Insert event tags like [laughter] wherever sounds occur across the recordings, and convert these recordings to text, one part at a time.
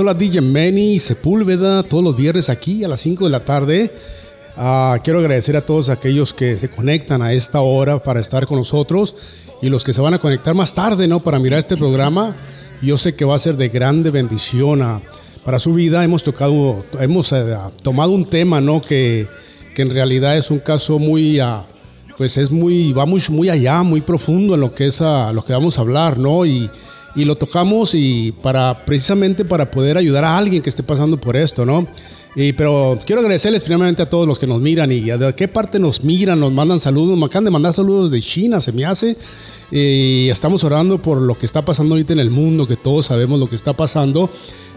Habla DJ Manny Sepúlveda todos los viernes aquí a las 5 de la tarde. Ah, quiero agradecer a todos aquellos que se conectan a esta hora para estar con nosotros y los que se van a conectar más tarde, ¿no? Para mirar este programa. Yo sé que va a ser de grande bendición a, para su vida. Hemos tocado, hemos eh, tomado un tema, ¿no? Que, que, en realidad es un caso muy, uh, pues es muy, va muy, muy allá, muy profundo en lo que es a, lo que vamos a hablar, ¿no? Y y lo tocamos y para precisamente para poder ayudar a alguien que esté pasando por esto, ¿no? Y, pero quiero agradecerles primeramente a todos los que nos miran y de qué parte nos miran, nos mandan saludos, me acaban de mandar saludos de China, se me hace. Y estamos orando por lo que está pasando ahorita en el mundo, que todos sabemos lo que está pasando,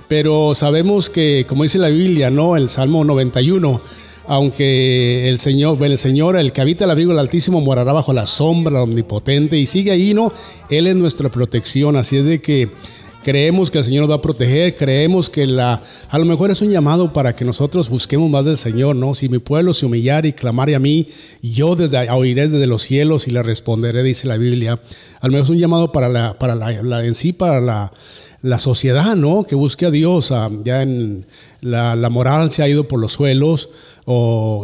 pero sabemos que, como dice la Biblia, ¿no? El Salmo 91 aunque el Señor, el Señor, el que habita el abrigo del Altísimo, morará bajo la sombra Omnipotente y sigue ahí, ¿no? Él es nuestra protección, así es de que creemos que el Señor nos va a proteger, creemos que la, a lo mejor es un llamado para que nosotros busquemos más del Señor, ¿no? Si mi pueblo se humillare y clamare a mí, yo desde, oiré desde los cielos y le responderé, dice la Biblia. A lo mejor es un llamado para la, para la en sí, para la la sociedad, ¿no? Que busque a Dios. Ah, ya en la, moral se ha ido por los suelos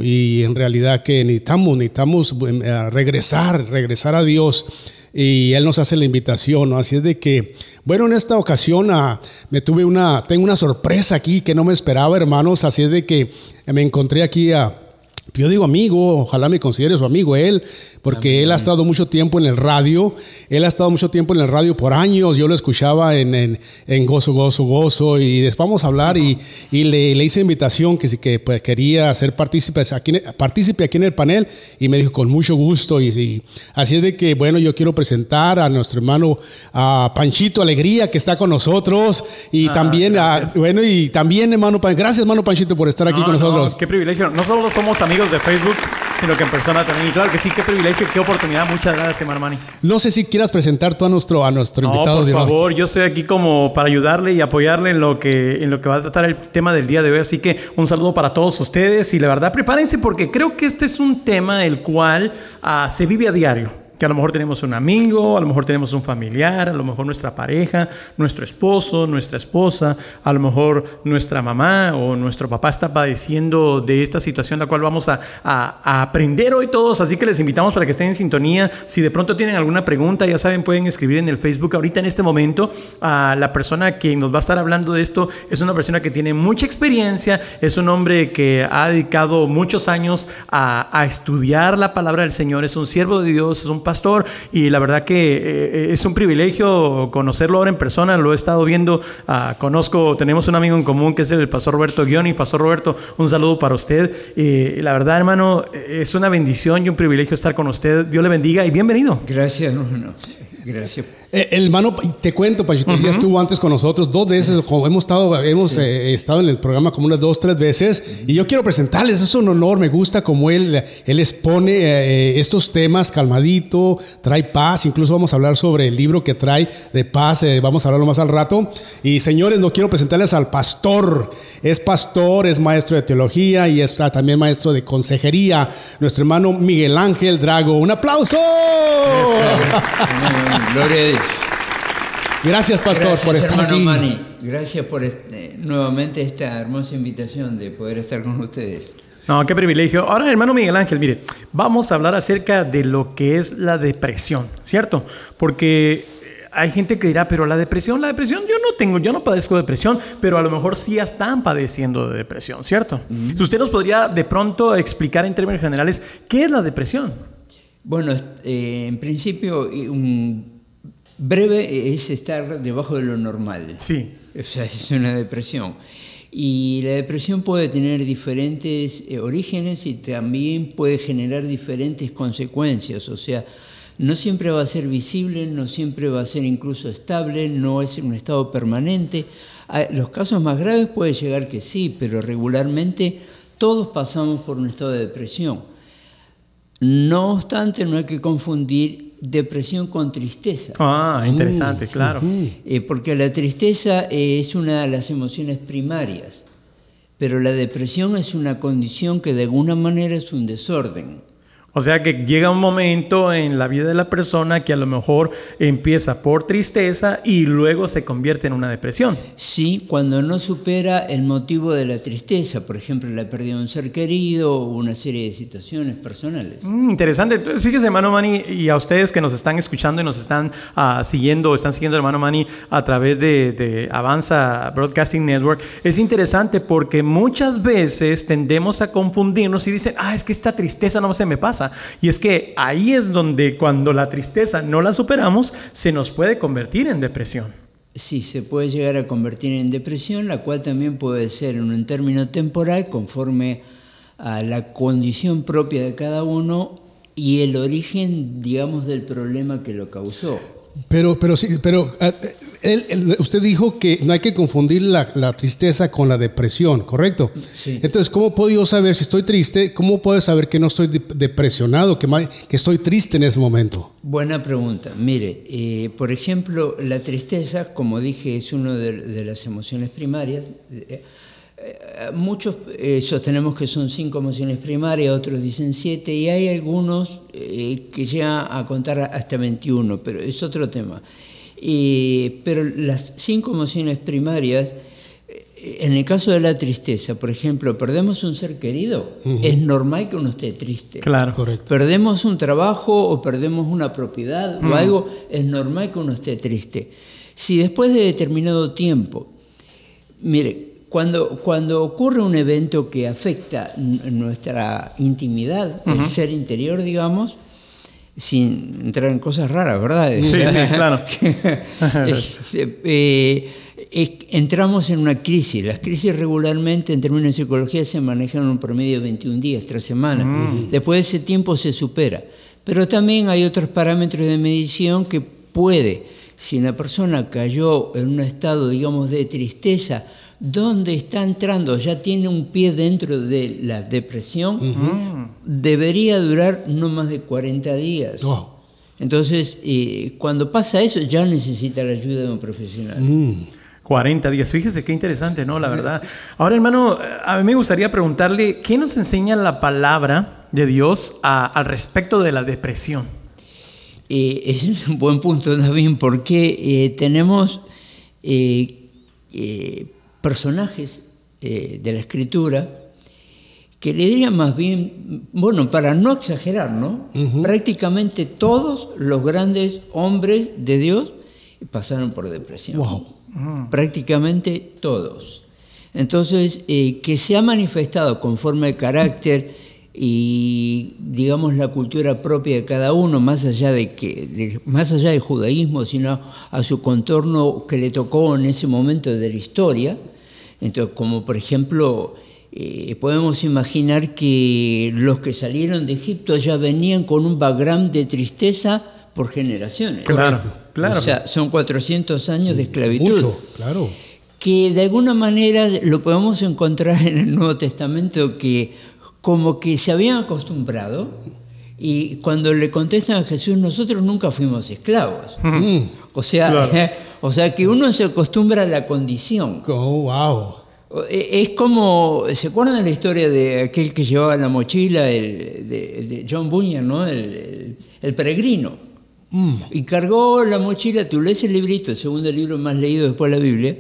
y en realidad que necesitamos, necesitamos em, eh, regresar, regresar a Dios. Y Él nos hace la invitación, ¿no? Así es de que, bueno, en esta ocasión ah, me tuve una, tengo una sorpresa aquí que no me esperaba, hermanos. Así es de que me encontré aquí a yo digo amigo, ojalá me considere su amigo él, porque él ha estado mucho tiempo en el radio, él ha estado mucho tiempo en el radio por años, yo lo escuchaba en, en, Gozo, Gozo, Gozo, y después vamos a hablar y, y le, le, hice invitación que que pues, quería ser partícipe aquí, partícipe aquí en el panel, y me dijo con mucho gusto, y, así es de que, bueno, yo quiero presentar a nuestro hermano a Panchito Alegría, que está con nosotros, y ah, también, a, bueno, y también, hermano, gracias, hermano Panchito, por estar aquí con nosotros. Qué privilegio, no solo somos amigos, de Facebook, sino que en persona también. Y claro que sí, qué privilegio, qué oportunidad. Muchas gracias, Marmani. No sé si quieras presentar tú a nuestro, a nuestro no, invitado. Por favor, yo estoy aquí como para ayudarle y apoyarle en lo, que, en lo que va a tratar el tema del día de hoy. Así que un saludo para todos ustedes y la verdad, prepárense porque creo que este es un tema el cual uh, se vive a diario que a lo mejor tenemos un amigo, a lo mejor tenemos un familiar, a lo mejor nuestra pareja, nuestro esposo, nuestra esposa, a lo mejor nuestra mamá o nuestro papá está padeciendo de esta situación, la cual vamos a, a, aprender hoy todos. Así que les invitamos para que estén en sintonía. Si de pronto tienen alguna pregunta, ya saben, pueden escribir en el Facebook. Ahorita en este momento, a la persona que nos va a estar hablando de esto es una persona que tiene mucha experiencia, es un hombre que ha dedicado muchos años a, a estudiar la palabra del Señor, es un siervo de Dios, es un pastor y la verdad que eh, es un privilegio conocerlo ahora en persona, lo he estado viendo, ah, conozco, tenemos un amigo en común que es el pastor Roberto Guioni, pastor Roberto, un saludo para usted. y la verdad hermano, es una bendición y un privilegio estar con usted, Dios le bendiga y bienvenido. Gracias, hermano. Gracias eh, el hermano, te cuento, Pachito, ya estuvo antes con nosotros dos veces, hemos estado, hemos eh, estado en el programa como unas dos, tres veces, y yo quiero presentarles, es un honor, me gusta como él, él expone eh, estos temas calmadito, trae paz, incluso vamos a hablar sobre el libro que trae de paz, vamos a hablarlo más al rato, y señores, no quiero presentarles al pastor, es pastor, es maestro de teología y es también maestro de consejería, nuestro hermano Miguel Ángel Drago, un aplauso. Gloria Gracias, Pastor, por estar aquí. Gracias por eh, nuevamente esta hermosa invitación de poder estar con ustedes. No, qué privilegio. Ahora, hermano Miguel Ángel, mire, vamos a hablar acerca de lo que es la depresión, ¿cierto? Porque eh, hay gente que dirá, pero la depresión, la depresión, yo no tengo, yo no padezco depresión, pero a lo mejor sí están padeciendo de depresión, ¿cierto? ¿Usted nos podría de pronto explicar en términos generales qué es la depresión? Bueno, eh, en principio, un Breve es estar debajo de lo normal. Sí. O sea, es una depresión. Y la depresión puede tener diferentes eh, orígenes y también puede generar diferentes consecuencias. O sea, no siempre va a ser visible, no siempre va a ser incluso estable, no es un estado permanente. Ah, los casos más graves puede llegar que sí, pero regularmente todos pasamos por un estado de depresión. No obstante, no hay que confundir depresión con tristeza. Ah, interesante, claro. Eh, porque la tristeza es una de las emociones primarias, pero la depresión es una condición que de alguna manera es un desorden. O sea que llega un momento en la vida de la persona que a lo mejor empieza por tristeza y luego se convierte en una depresión. Sí, cuando no supera el motivo de la tristeza, por ejemplo, la pérdida de un ser querido o una serie de situaciones personales. Mm, interesante. Entonces, fíjese, hermano Manny, y a ustedes que nos están escuchando y nos están uh, siguiendo, están siguiendo, hermano Manny, a través de, de Avanza Broadcasting Network, es interesante porque muchas veces tendemos a confundirnos y dicen, ah, es que esta tristeza no se me pasa. Y es que ahí es donde cuando la tristeza no la superamos, se nos puede convertir en depresión. Sí, se puede llegar a convertir en depresión, la cual también puede ser en un término temporal conforme a la condición propia de cada uno y el origen, digamos, del problema que lo causó. Pero, pero sí, pero eh, él, él, usted dijo que no hay que confundir la, la, tristeza con la depresión, ¿correcto? Sí. Entonces, ¿cómo puedo yo saber si estoy triste? ¿Cómo puedo saber que no estoy de, depresionado, que, que, estoy triste en ese momento? Buena pregunta. Mire, eh, por ejemplo, la tristeza, como dije, es una de, de, las emociones primarias. Eh, muchos eh, sostenemos que son cinco emociones primarias, otros dicen siete, y hay algunos eh, que llegan a contar hasta 21, pero es otro tema. Eh, pero las cinco emociones primarias, en el caso de la tristeza, por ejemplo, perdemos un ser querido, uh -huh. es normal que uno esté triste. Claro, correcto. Perdemos un trabajo o perdemos una propiedad uh -huh. o algo, es normal que uno esté triste. Si después de determinado tiempo, mire, cuando, cuando ocurre un evento que afecta nuestra intimidad, uh -huh. el ser interior, digamos, sin entrar en cosas raras, ¿verdad? Sí, [laughs] sí, claro. [laughs] eh, entramos en una crisis. Las crisis regularmente, en términos de psicología, se manejan en un promedio de 21 días, 3 semanas. Mm. Después de ese tiempo se supera. Pero también hay otros parámetros de medición que puede, si una persona cayó en un estado, digamos, de tristeza, donde está entrando, ya tiene un pie dentro de la depresión, uh -huh. debería durar no más de 40 días. Entonces, eh, cuando pasa eso, ya necesita la ayuda de un profesional. Mm. 40 días. Fíjese qué interesante, ¿no? La verdad. Ahora, hermano, a mí me gustaría preguntarle, ¿qué nos enseña la palabra de Dios a, al respecto de la depresión? Eh, es un buen punto, David, porque eh, tenemos eh, personajes de la escritura que le diría más bien, bueno, para no exagerar, ¿no? Uh -huh. Prácticamente todos los grandes hombres de Dios pasaron por depresión. Wow. Prácticamente todos. Entonces, eh, que se ha manifestado conforme al carácter y, digamos, la cultura propia de cada uno, más allá de que, de, más allá del judaísmo, sino a su contorno que le tocó en ese momento de la historia. Entonces, como por ejemplo, eh, podemos imaginar que los que salieron de Egipto ya venían con un background de tristeza por generaciones. Claro, claro. O sea, son 400 años de esclavitud. Mucho, claro. Que de alguna manera lo podemos encontrar en el Nuevo Testamento que como que se habían acostumbrado y cuando le contestan a Jesús, nosotros nunca fuimos esclavos. Mm. O, sea, claro. [laughs] o sea, que uno se acostumbra a la condición. Oh, wow. Es como, ¿se acuerdan la historia de aquel que llevaba la mochila, el, de, de, John Bunyan, ¿no? el, el, el peregrino? Mm. Y cargó la mochila, tú lees el librito, el segundo libro más leído después de la Biblia,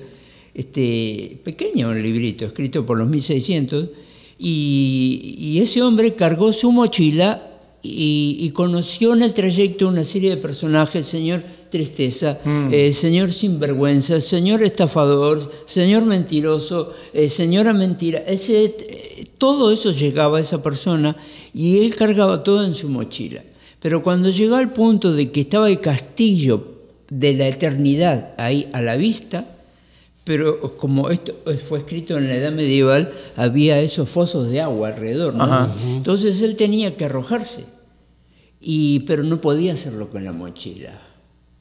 este, pequeño un librito, escrito por los 1600, y, y ese hombre cargó su mochila y, y, conoció en el trayecto una serie de personajes, señor tristeza, mm. eh, señor sinvergüenza, señor estafador, señor mentiroso, eh, señora mentira. Ese, eh, todo eso llegaba a esa persona y él cargaba todo en su mochila. Pero cuando llegó al punto de que estaba el castillo de la eternidad ahí a la vista, Pero como esto fue escrito en la edad medieval, había esos fosos de agua alrededor. Entonces él tenía que arrojarse, y, pero no podía hacerlo con la mochila.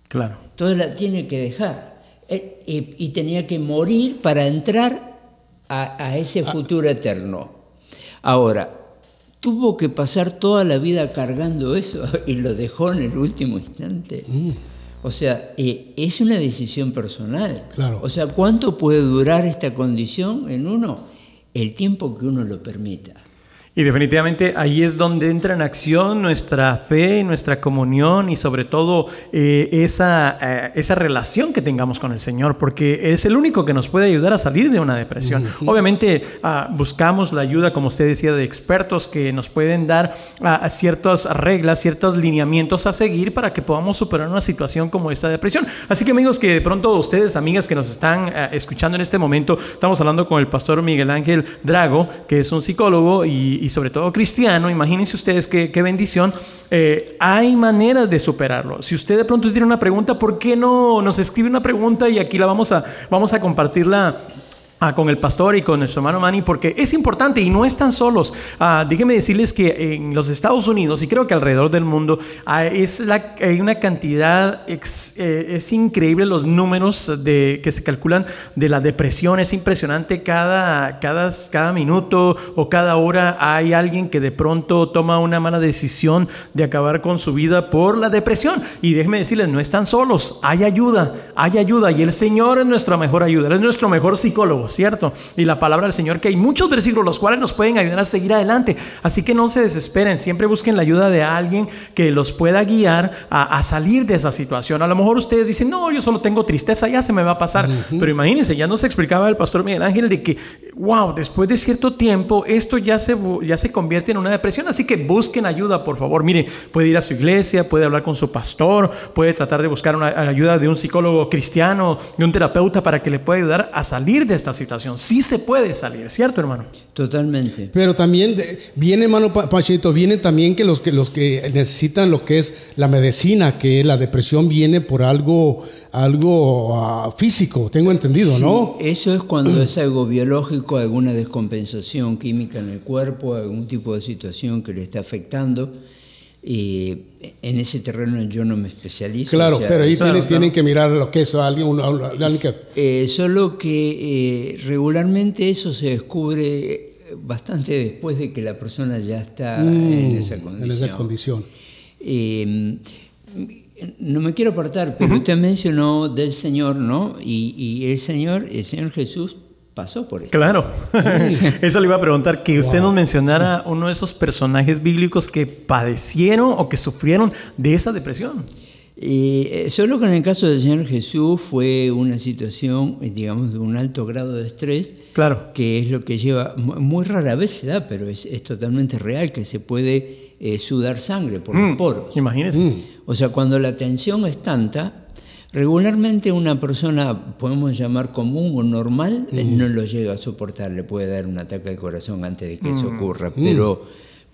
Claro. Entonces la tiene que dejar. Eh, Y, y tenía que morir para entrar a, a ese futuro eterno. Ahora, tuvo que pasar toda la vida cargando eso [laughs] y lo dejó en el último instante. O sea, eh, es una decisión personal. Claro. O sea, ¿cuánto puede durar esta condición en uno? El tiempo que uno lo permita. Y definitivamente ahí es donde entra en acción nuestra fe, nuestra comunión y sobre todo eh, esa, eh, esa relación que tengamos con el Señor, porque es el único que nos puede ayudar a salir de una depresión. Obviamente ah, buscamos la ayuda, como usted decía, de expertos que nos pueden dar ah, ciertas reglas, ciertos lineamientos a seguir para que podamos superar una situación como esta depresión. Así que amigos que de pronto ustedes, amigas que nos están ah, escuchando en este momento, estamos hablando con el pastor Miguel Ángel Drago, que es un psicólogo y, y sobre todo cristiano. Imagínense ustedes qué, qué bendición. Eh, hay maneras de superarlo. Si usted de pronto tiene una pregunta, ¿por qué no nos escribe una pregunta y aquí la vamos a, vamos a compartirla? Ah, con el pastor y con nuestro hermano Manny, porque es importante y no están solos. Ah, déjenme decirles que en los Estados Unidos y creo que alrededor del mundo ah, es hay una cantidad, eh, es increíble los números de, que se calculan de la depresión, es impresionante. Cada, cada, cada minuto o cada hora hay alguien que de pronto toma una mala decisión de acabar con su vida por la depresión. Y déjenme decirles, no están solos, hay ayuda, hay ayuda y el Señor es nuestra mejor ayuda, Él es nuestro mejor psicólogo, ¿cierto? Y la palabra del Señor, que hay muchos versículos los cuales nos pueden ayudar a seguir adelante. Así que no se desesperen, siempre busquen la ayuda de alguien que los pueda guiar a, a salir de esa situación. A lo mejor ustedes dicen, no, yo solo tengo tristeza, ya se me va a pasar. Pero imagínense, ya nos explicaba el pastor Miguel Ángel de que, wow, después de cierto tiempo, esto ya se, ya se convierte en una depresión. Así que busquen ayuda, por favor. Mire, puede ir a su iglesia, puede hablar con su pastor, puede tratar de buscar una ayuda de un psicólogo cristiano, de un terapeuta para que le pueda ayudar a salir de esta situación. Sí se puede salir, ¿cierto, hermano? Totalmente. Pero también de- viene, hermano Pa- Pachito, viene también que los que los que necesitan lo que es la medicina, que la depresión viene por algo algo ah, físico, tengo entendido, ¿no? Eso es cuando es algo biológico, alguna descompensación química en el cuerpo, algún tipo de situación que le está afectando. Y en ese terreno yo no me especializo. Claro, o sea, pero ahí claro, tienen, claro. tienen que mirar lo que es alguien, un- alguien que Eh, solo que eh, regularmente eso se descubre bastante después de que la persona ya está en esa Mm, en condición. esa condición. Eh, no me quiero apartar, pero usted mencionó del Señor, ¿no? Y, y el Señor, el Señor Jesús pasó por eso. Claro. [laughs] Eso le iba a preguntar, que usted nos mencionara uno de esos personajes bíblicos que padecieron o que sufrieron de esa depresión. Eh, solo que en el caso del Señor Jesús fue una situación, eh, digamos, de un alto grado de estrés, Claro. que es lo que lleva, mu- muy rara vez se da, pero es, es totalmente real, que se puede eh, sudar sangre por los Mm, poros. Imagínese. O sea, cuando la tensión es tanta, regularmente una persona, podemos llamar común o normal, eh, no lo llega a soportar, le puede dar un ataque al corazón antes de que eso ocurra, pero,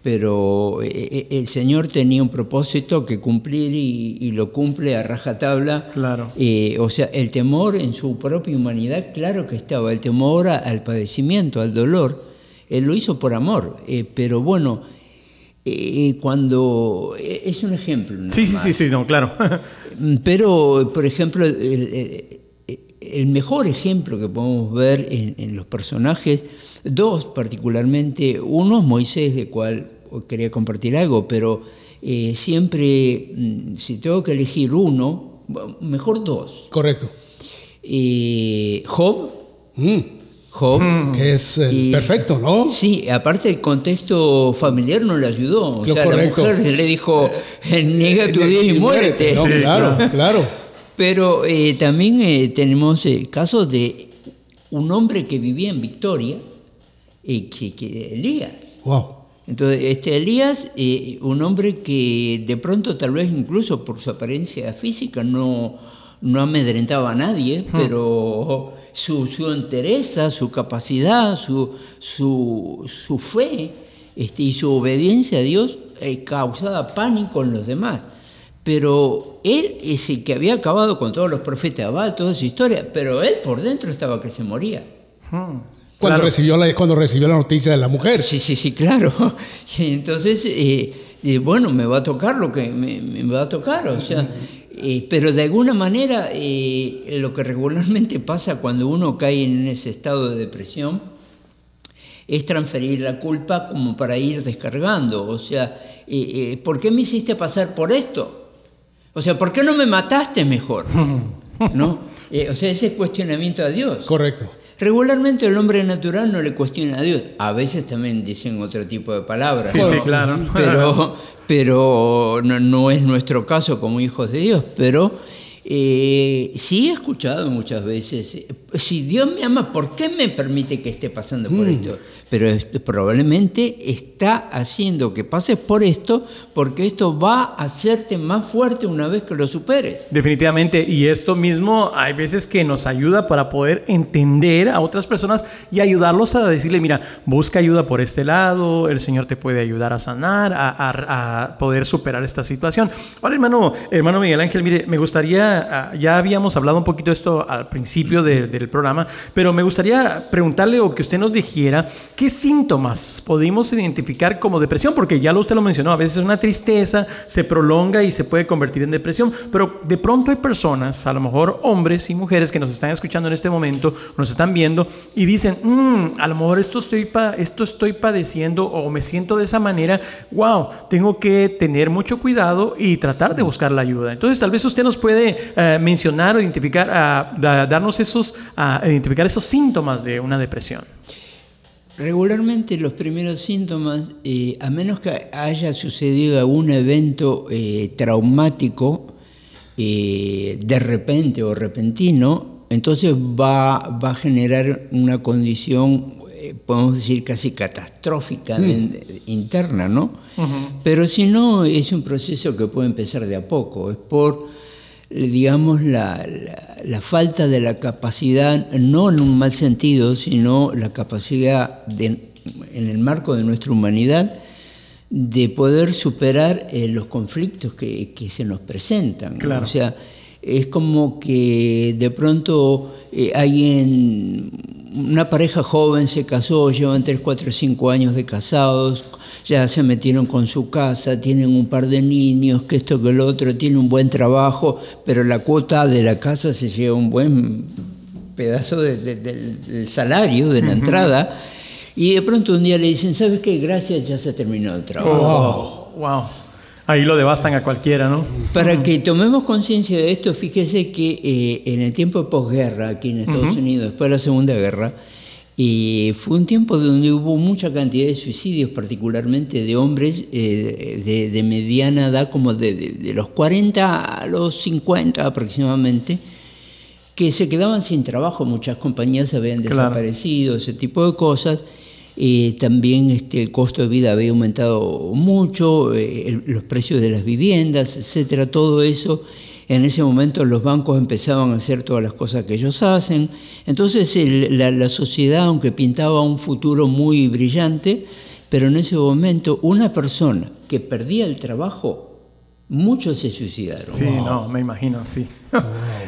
pero eh, eh, el Señor tenía un propósito que cumplir y, y lo cumple a rajatabla. Claro. Eh, o sea, el temor en su propia humanidad, claro que estaba, el temor a- al padecimiento, al dolor, él lo hizo por amor, eh, pero bueno, eh, cuando... eh, es un ejemplo. nada Sí, sí, más. sí, sí, no, claro. [laughs] Mm, Pero, por ejemplo, el, el- mejor ejemplo que podemos ver en, en los personajes, dos particularmente, uno es Moisés, de cual quería compartir algo, pero eh, siempre, mm, si tengo que elegir uno, mejor dos. Correcto. Eh, Job, Mm, Job, que es eh, Y- perfecto, ¿no? Sí, aparte el contexto familiar no le ayudó. O Lo sea, correcto. la mujer le dijo, niega tu Eh, día y muérete. No, Sí, claro, claro. Pero eh, también eh, tenemos el caso de un hombre que vivía en Victoria, eh, que, que- Elías. Wow. Entonces, este Elías, eh, un hombre que de pronto, tal vez incluso por su apariencia física, no, no amedrentaba a nadie, pero su, su entereza, su capacidad, su, su, su fe este, y su obediencia a Dios eh, causaba pánico en los demás. pero él es el que había acabado con todos los profetas de Abad, toda esa historia, pero él por dentro estaba que se moría. Cuando, Claro. recibió la, cuando recibió la noticia de la mujer. Sí, sí, sí, claro. [laughs] Entonces, eh, eh, bueno, me va a tocar lo que me, me va a tocar, o sea, eh, pero de alguna manera eh, lo que regularmente pasa cuando uno cae en ese estado de depresión es transferir la culpa como para ir descargando, o sea, eh, eh, ¿por qué me hiciste pasar por esto? O sea, ¿por qué no me mataste mejor? [laughs] ¿No? Eh, o sea, ese cuestionamiento a Dios. Correcto. Regularmente el hombre natural no le cuestiona a Dios. A veces también dicen otro tipo de palabras. Sí, ¿no? sí, claro. [laughs] Pero, pero no, no es nuestro caso como hijos de Dios. Pero eh, sí he escuchado muchas veces, eh, si Dios me ama, ¿por qué me permite que esté pasando por esto? Pero probablemente está haciendo que pases por esto porque esto va a hacerte más fuerte una vez que lo superes. Definitivamente, y esto mismo hay veces que nos ayuda para poder entender a otras personas y ayudarlos a decirle, mira, busca ayuda por este lado, el Señor te puede ayudar a sanar, a, poder superar esta situación. Ahora, hermano, hermano Miguel Ángel, mire, me gustaría, ah, ya habíamos hablado un poquito de esto al principio de- del programa, pero me gustaría preguntarle o que usted nos dijera síntomas podemos identificar como depresión, porque ya usted lo mencionó, a veces una tristeza se prolonga y se puede convertir en depresión, pero de pronto hay personas, a lo mejor hombres y mujeres que nos están escuchando en este momento, nos están viendo y dicen, "Mm, a lo mejor esto estoy, esto estoy padeciendo o me siento de esa manera, wow, tengo que tener mucho cuidado y tratar de buscar la ayuda. Entonces tal vez usted nos puede eh, mencionar o identificar, ah, da- darnos esos, ah, identificar esos síntomas de una depresión. Regularmente los primeros síntomas, eh, a menos que haya sucedido algún evento eh, traumático eh, de repente o repentino, entonces va, va a generar una condición, podemos decir, casi catastrófica de- interna, ¿no? Pero si no, es un proceso que puede empezar de a poco, es por digamos, la, la- la falta de la capacidad, no en un mal sentido, sino la capacidad de- en el marco de nuestra humanidad de poder superar eh, los conflictos que, que se nos presentan. ¿no? Claro. O sea, es como que de pronto eh, alguien, una pareja joven se casó, llevan 3, 4, 5 años de casados, ya se metieron con su casa, tienen un par de niños, que esto, que lo otro, tienen un buen trabajo, pero la cuota de la casa se lleva un buen pedazo de- de- del, del salario, de la entrada, y de pronto un día le dicen, ¿sabes qué? Gracias, ya se terminó el trabajo. Wow. Ahí lo devastan a cualquiera, ¿no? Para que tomemos conciencia de esto, fíjese que eh, en el tiempo de posguerra, aquí en Estados Unidos, después de la Segunda Guerra, eh, fue un tiempo donde hubo mucha cantidad de suicidios, particularmente de hombres eh, de, de mediana edad, como de, de- de los 40 a los 50 aproximadamente, que se quedaban sin trabajo, muchas compañías habían Claro. desaparecido, ese tipo de cosas. Eh, también este, el costo de vida había aumentado mucho, eh, el- los precios de las viviendas, etcétera, todo eso. En ese momento los bancos empezaban a hacer todas las cosas que ellos hacen. Entonces la, la sociedad, aunque pintaba un futuro muy brillante, pero en ese momento una persona que perdía el trabajo, muchos se suicidaron. Sí, no, me imagino, sí. [laughs]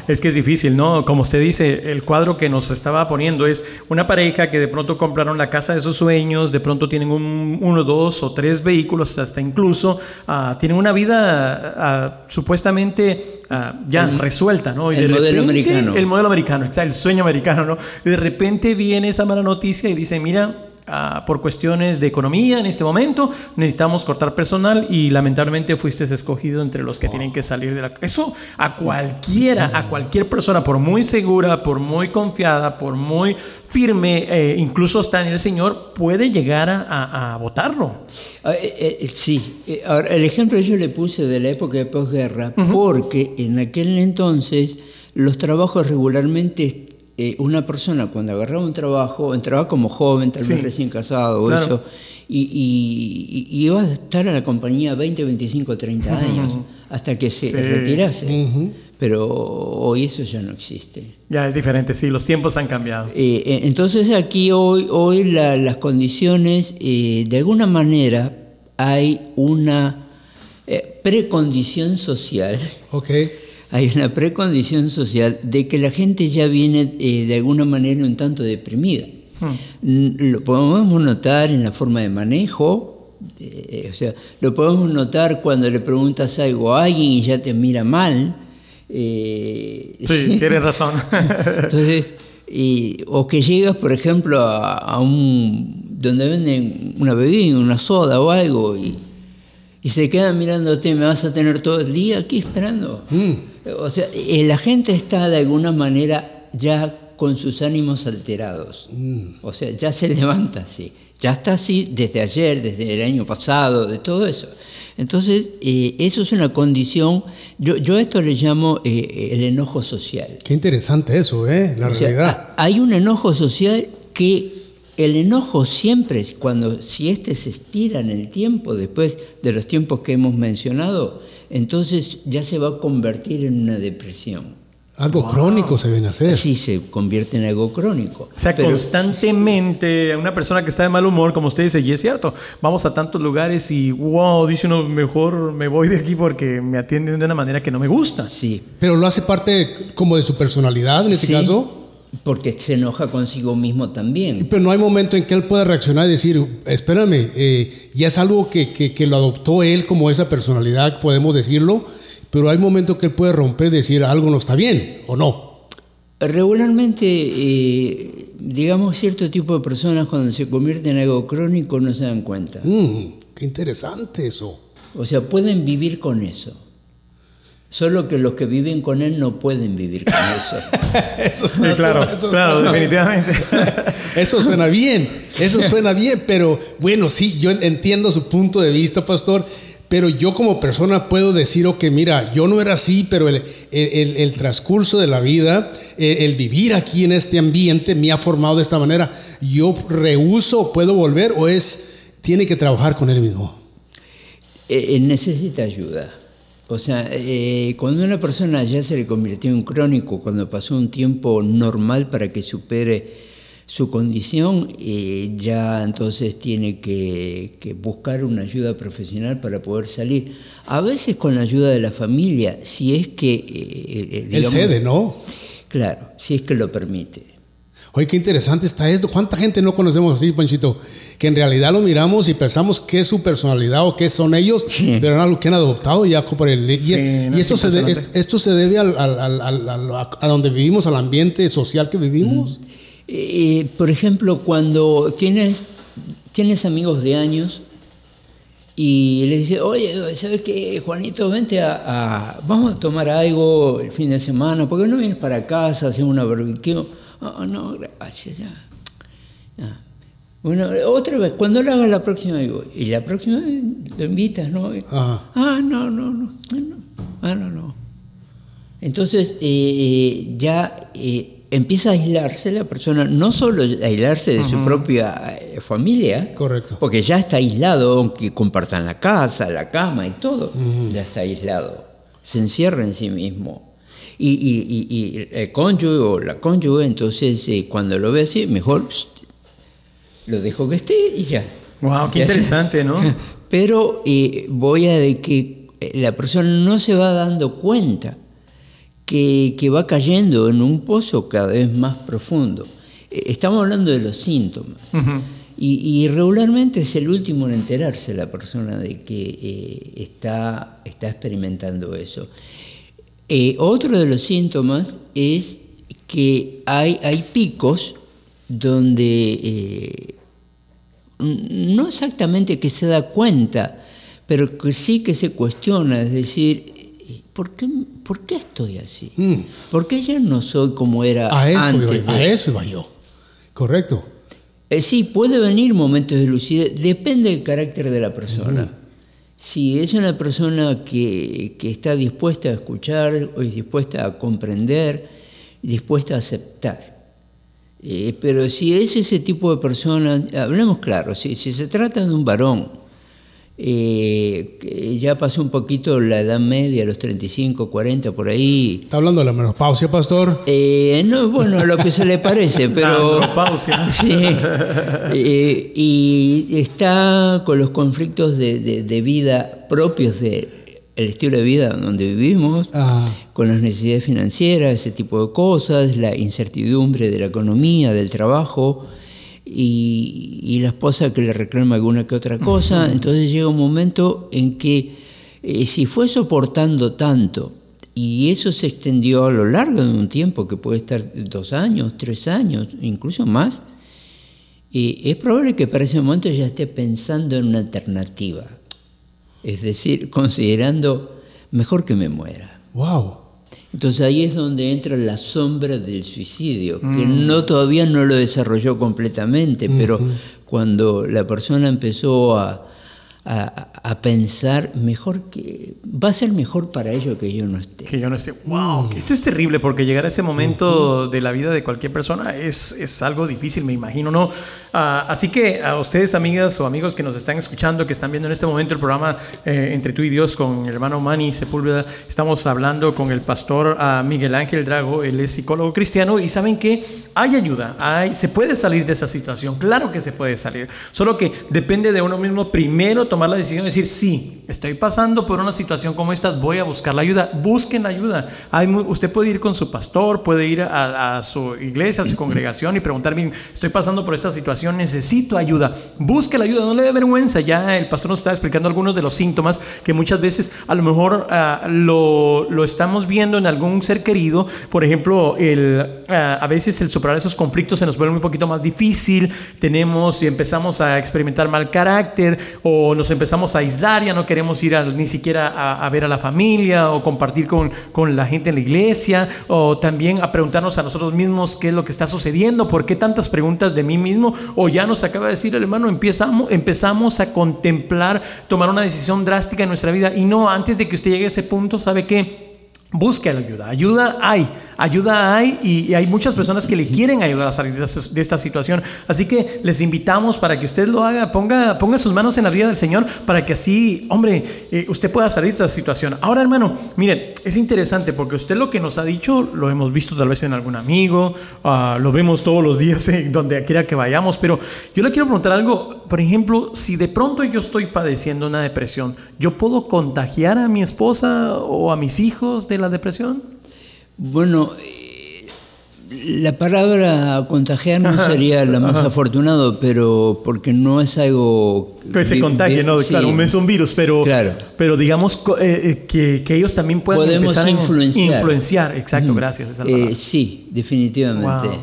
Es que es difícil, ¿no? Como usted dice, el cuadro que nos estaba poniendo es una pareja que de pronto compraron la casa de sus sueños, de pronto tienen un, uno, dos o tres vehículos, hasta incluso ah, tienen una vida ah, supuestamente ah, ya El- resuelta, ¿no? el modelo americano. El modelo americano, exacto, el sueño americano, ¿no? Y de repente viene esa mala noticia y dice, mira, ah, por cuestiones de economía en este momento necesitamos cortar personal y lamentablemente fuiste escogido entre los que tienen que salir de la... Eso a cualquiera, a cualquier persona, por muy segura, por muy confiada, por muy firme, eh, incluso hasta en el Señor, puede llegar a, a- a votarlo. Ah, eh, eh, sí, ahora el ejemplo yo le puse de la época de posguerra, porque en aquel entonces los trabajos regularmente, eh, una persona cuando agarraba un trabajo, entraba como joven, tal vez Sí. recién casado o Claro. eso, y, y- y iba a estar en la compañía 20, 25, 30 años, hasta que se Sí. retirase. Pero hoy eso ya no existe. Ya es diferente, sí, los tiempos han cambiado. Eh, eh, entonces aquí hoy, hoy la- las condiciones, eh, de alguna manera hay una precondición social. Ok. Hay una precondición social de que la gente ya viene eh, de alguna manera un tanto deprimida. N- Lo podemos notar en la forma de manejo, eh, o sea, lo podemos notar cuando le preguntas algo a alguien y ya te mira mal. eh, Sí, [laughs] tienes razón. entonces, o que llegas, por ejemplo, a, a un donde venden una bebida, una soda o algo, y, y se quedan mirándote, me vas a tener todo el día aquí esperando. O sea, la gente está de alguna manera ya con sus ánimos alterados. O sea, ya se levanta así. Ya está así desde ayer, desde el año pasado, de todo eso. Entonces, eh, eso es una condición, yo, yo esto le llamo eh, el enojo social. Qué interesante eso, ¿eh? La O realidad. ha- hay un enojo social que el enojo siempre, cuando si este se estira en el tiempo, después de los tiempos que hemos mencionado, entonces ya se va a convertir en una depresión. Algo crónico se viene a hacer. Así se convierte en algo crónico. O sea, Pero- constantemente una persona que está de mal humor, como usted dice, y es cierto, vamos a tantos lugares y wow, dice uno, mejor me voy de aquí porque me atienden de una manera que no me gusta. Sí. Pero lo hace parte como de su personalidad en este Sí, caso. Porque se enoja consigo mismo también. Pero no hay momento en que él pueda reaccionar y decir, espérame, eh, ya es algo que, que- que lo adoptó él como esa personalidad, podemos decirlo, pero hay momentos que él puede romper y decir algo no está bien o no. Regularmente, eh, digamos, cierto tipo de personas cuando se convierten en algo crónico no se dan cuenta. Mm, qué interesante eso. O sea, pueden vivir con eso. Solo que los que viven con él no pueden vivir con [laughs] eso. Eso, Sí, claro, eso- claro, definitivamente. [laughs] Eso suena bien, eso suena bien, pero bueno, sí, yo entiendo su punto de vista, pastor, pero yo como persona puedo decir, ok, mira, yo no era así, pero el, el- el- el transcurso de la vida, el, el vivir aquí en este ambiente me ha formado de esta manera. Yo rehuso, puedo volver o es, tiene que trabajar con él mismo. Eh, eh, necesita ayuda. O sea, eh, cuando una persona ya se le convirtió en crónico, cuando pasó un tiempo normal para que supere su condición, eh, ya entonces tiene que, que buscar una ayuda profesional para poder salir. A veces con la ayuda de la familia, si es que... eh, eh, Él digamos- cede, ¿no? Claro, si es que lo permite. Oye, qué interesante está esto. ¿Cuánta gente no conocemos así, Panchito? Que en realidad lo miramos y pensamos qué es su personalidad o qué son ellos, Sí. pero es algo que han adoptado ya por el... y- Sí, y es esto se, de- esto se debe al- al- al- al- al- a donde vivimos, al ambiente social que vivimos. Eh, por ejemplo, cuando tienes, tienes amigos de años y le dices, oye, ¿sabes qué, Juanito? Vente a, a- Vamos a tomar algo el fin de semana, ¿por qué no vienes para casa, hacemos una barbecue? Ah, no, gracias, ya. Ya. Bueno, otra vez, cuando lo hagas la próxima voy. y la próxima vez lo invitas, ¿no? Ajá. Ah, no, no, no, ah, no, ah, no, no. Entonces eh, ya eh, empieza a aislarse la persona, no solo a aislarse de su propia eh, familia, Correcto. porque ya está aislado, aunque compartan la casa, la cama y todo, ya está aislado, se encierra en sí mismo. Y, y- y- y el cónyuge o la cónyuge, entonces eh, cuando lo ve así, mejor pst, lo dejo que esté y ya. Wow, qué Ya interesante, ¿no? [laughs] Pero eh, voy a de que eh, la persona no se va dando cuenta que, que va cayendo en un pozo cada vez más profundo. Estamos hablando de los síntomas. y, y regularmente es el último en enterarse la persona de que eh, está, está experimentando eso. Eh, otro de los síntomas es que hay, hay picos donde eh, no exactamente que se da cuenta, pero que sí que se cuestiona, es decir, ¿por qué, por qué estoy así? ¿Por qué ya no soy como era Mm. A eso, antes? iba, a eso iba yo. Correcto. Eh, sí, puede venir momentos de lucidez, depende del carácter de la persona. Si es una persona que, que está dispuesta a escuchar, o es dispuesta a comprender, dispuesta a aceptar. Eh, pero si es ese tipo de persona, hablemos claro, si, si se trata de un varón eh, que ya pasó un poquito la edad media, los 35, 40, por ahí, ¿Está hablando de la menopausia, pastor? eh, no, bueno, lo que se le parece, [laughs] pero... La andropausia. [laughs] Sí. Eh, y está con los conflictos de, de- de vida propios de él. el estilo de vida donde vivimos, Ah. con las necesidades financieras, ese tipo de cosas, la incertidumbre de la economía, del trabajo, y, y la esposa que le reclama alguna que otra cosa. Entonces llega un momento en que eh, si fue soportando tanto, y eso se extendió a lo largo de un tiempo, que puede estar dos años, tres años, incluso más, y es probable que para ese momento ya esté pensando en una alternativa. Es decir, considerando mejor que me muera. Wow. Entonces ahí es donde entra la sombra del suicidio, que no todavía no lo desarrolló completamente, pero cuando la persona empezó a, a- a pensar mejor que va a ser mejor para ellos que yo no esté. Que yo no sé, wow, que esto es terrible porque llegar a ese momento de la vida de cualquier persona es, es algo difícil, me imagino, ¿no? Ah, así que a ustedes, amigas o amigos que nos están escuchando, que están viendo en este momento el programa eh, Entre tú y Dios con el hermano Manny Sepúlveda, estamos hablando con el pastor ah, Miguel Ángel Drago, él es psicólogo cristiano y saben que hay ayuda, hay, se puede salir de esa situación, claro que se puede salir, solo que depende de uno mismo primero tomar la decisión de decir, sí, estoy pasando por una situación como esta, voy a buscar la ayuda, busquen la ayuda. Hay usted puede ir con su pastor, puede ir a, su iglesia, a su congregación y preguntar, bien, estoy pasando por esta situación, necesito ayuda. Busque la ayuda, no le dé vergüenza. Ya el pastor nos está explicando algunos de los síntomas que muchas veces a lo mejor ah, lo, lo estamos viendo en algún ser querido. Por ejemplo, el, ah, a veces el superar esos conflictos se nos vuelve un poquito más difícil. Tenemos y empezamos a experimentar mal carácter o nos empezamos a aislar, ya no queremos ir a- ni siquiera a, a ver a la familia o compartir con, con la gente en la iglesia o también a preguntarnos a nosotros mismos qué es lo que está sucediendo, por qué tantas preguntas de mí mismo o ya nos acaba de decir el hermano, empezamos, empezamos a contemplar, tomar una decisión drástica en nuestra vida y no antes de que usted llegue a ese punto, ¿sabe qué? Busque la ayuda. Ayuda hay. Ayuda hay y, hay muchas personas que le quieren ayudar a salir de esta, situación. Así que les invitamos para que usted lo haga, ponga, ponga sus manos en la vida del Señor para que así, hombre, eh, usted pueda salir de esta situación. Ahora, hermano, mire, es interesante porque usted lo que nos ha dicho lo hemos visto tal vez en algún amigo, ah, lo vemos todos los días [laughs] donde quiera que vayamos, pero yo le quiero preguntar algo. Por ejemplo, si de pronto yo estoy padeciendo una depresión, ¿yo puedo contagiar a mi esposa o a mis hijos de la depresión? Bueno, eh, la palabra contagiar no sería la más afortunado, pero porque no es algo Que se contagie, ¿no? sí. Claro, es un virus, pero, Claro. pero digamos eh, eh, que, que ellos también puedan Podemos empezar a influenciar. influenciar. Exacto, gracias. esa Eh, sí, definitivamente. Wow.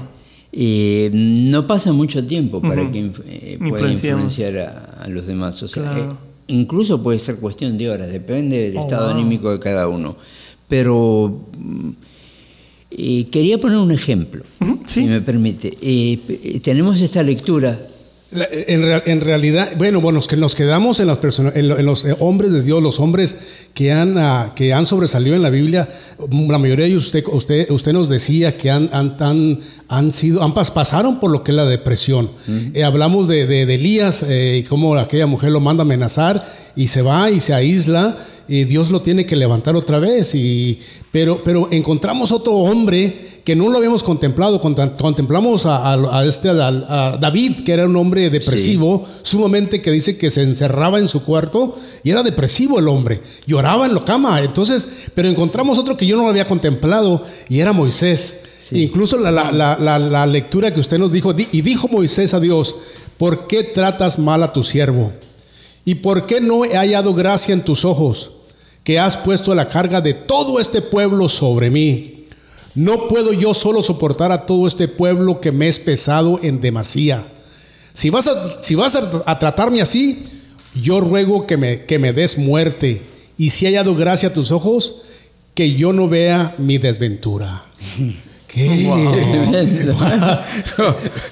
Eh, no pasa mucho tiempo para que inf- eh, pueda influenciar a, a los demás. O sea, Claro. incluso puede ser cuestión de horas, depende del Oh, estado wow. anímico de cada uno. Pero mm, eh, quería poner un ejemplo, sí. si me permite. Eh, p- tenemos esta lectura La- En, en realidad, bueno, bueno, que nos quedamos en, las persona- en, lo- en los eh, hombres de Dios, los hombres que han, ah, que han sobresalido en la Biblia. La mayoría de ellos, usted, usted, usted nos decía que han, han, han, han sido, han pas- pasaron por lo que es la depresión. Eh, hablamos de, de- de Elías eh, y cómo aquella mujer lo manda a amenazar y se va y se aísla y Dios lo tiene que levantar otra vez. Y, pero, pero encontramos otro hombre que no lo habíamos contemplado. Contem- Contemplamos a, a- a este, a, David, que era un hombre depresivo, sumamente que dice que se encerraba en su cuarto y era depresivo el hombre. Lloraba en la cama. Entonces, pero encontramos otro que yo no lo había contemplado y era Moisés. Incluso la, la- la- la- la lectura que usted nos dijo, di- y dijo Moisés a Dios, ¿por qué tratas mal a tu siervo? ¿Y por qué no he hallado gracia en tus ojos, que has puesto la carga de todo este pueblo sobre mí? No puedo yo solo soportar a todo este pueblo que me es pesado en demasía. Si vas a, si vas a, tratarme así, yo ruego que me, que me des muerte. Y si he hallado gracia a tus ojos, que yo no vea mi desventura. [laughs] ¿Qué? [laughs]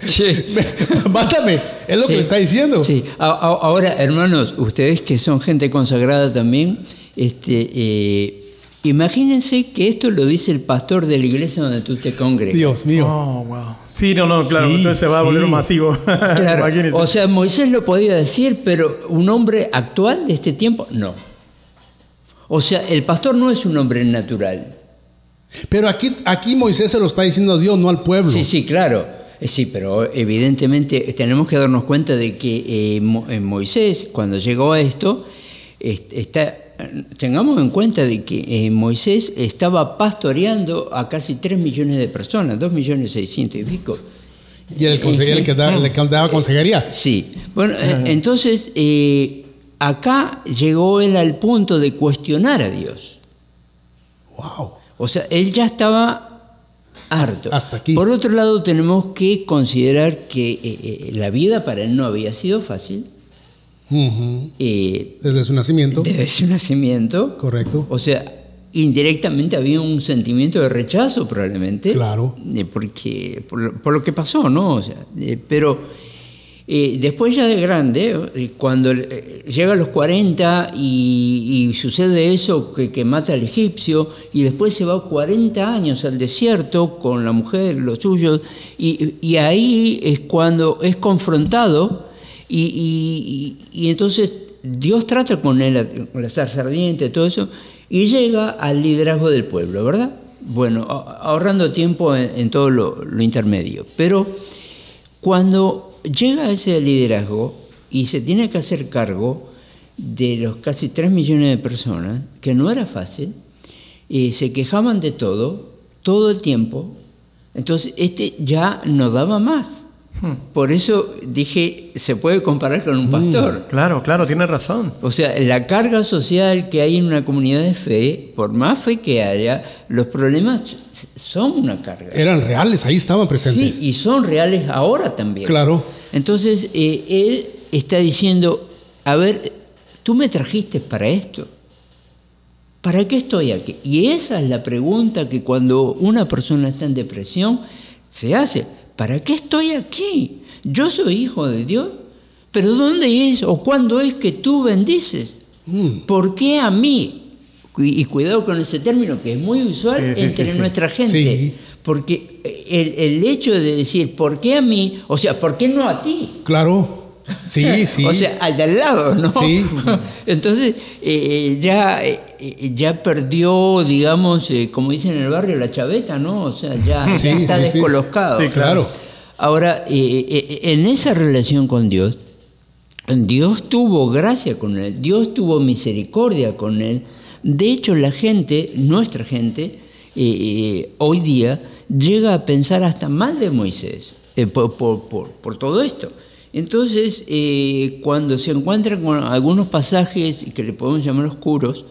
Sí. [laughs] Mátame, es lo que le está diciendo. Sí. Ahora, hermanos, ustedes que son gente consagrada también, este, eh, imagínense que esto lo dice el pastor de la iglesia donde tú te congregas. Dios mío. Oh, wow. Sí, no, no, claro, Sí, entonces se va a volver sí. masivo. [laughs] Claro, Imagínense. o sea, Moisés lo podía decir, pero un hombre actual de este tiempo, no. O sea, el pastor no es un hombre natural. Pero aquí, aquí Moisés se lo está diciendo a Dios, no al pueblo. Sí, sí, claro. Eh, Sí, pero evidentemente tenemos que darnos cuenta de que eh, Mo- eh, Moisés, cuando llegó a esto, está tengamos en cuenta de que eh, Moisés estaba pastoreando a casi 3 millones de personas, 2 millones 600 y pico. Y era el, consejero, el que daba, el que daba consejería. Sí. Bueno, eh, entonces eh, acá llegó él al punto de cuestionar a Dios. Wow. O sea, él ya estaba harto. Hasta aquí. Por otro lado, tenemos que considerar que eh, eh, la vida para él no había sido fácil. Eh, Desde su nacimiento. desde su nacimiento. Correcto. O sea, indirectamente había un sentimiento de rechazo probablemente. Claro. eh, porque, por, lo- por lo que pasó, ¿no? O sea, eh, pero después ya de grande, eh, cuando eh, llega a los 40 y, sucede eso que, mata al egipcio, y después se va 40 años al desierto con la mujer, los suyos, y, ahí es cuando es confrontado y, entonces Dios trata con él, con la zarza ardiente, todo eso, y llega al liderazgo del pueblo, ¿verdad? Bueno, ahorrando tiempo en, en todo lo, lo intermedio. Pero cuando llega a ese liderazgo y se tiene que hacer cargo de los casi 3 millones de personas, que no era fácil, se quejaban de todo, todo el tiempo, entonces este ya no daba más. Por eso dije, se puede comparar con un pastor. Claro, claro, tiene razón. O sea, la carga social que hay en una comunidad de fe, por más fe que haya, los problemas son una carga. Eran reales, ahí estaban presentes. Sí, y son reales ahora también. Claro. Entonces, eh, él está diciendo, a ver, tú me trajiste para esto. ¿Para qué estoy aquí? Y esa es la pregunta que cuando una persona está en depresión se hace. ¿Para qué estoy aquí? Yo soy hijo de Dios. Pero ¿dónde es o cuándo es que tú bendices? Mm. ¿Por qué a mí? Y y cuidado con ese término que es muy usual Sí, entre sí, sí. nuestra gente. Porque el, el hecho de decir, ¿por qué a mí? O sea, ¿por qué no a ti? Claro. Sí, [laughs] sí. O sea, al de al lado, ¿no? Sí. [laughs] Entonces, eh, ya, eh, ya perdió, digamos, eh, como dicen en el barrio, la chaveta, ¿no? O sea, ya, [laughs] está sí, sí. descolocado. Sí, claro. Ahora, en esa relación con Dios, Dios tuvo gracia con él, Dios tuvo misericordia con él. De hecho, la gente, nuestra gente, hoy día llega a pensar hasta mal de Moisés por, por- por- por todo esto. Entonces, eh, cuando se encuentran con algunos pasajes que le podemos llamar oscuros,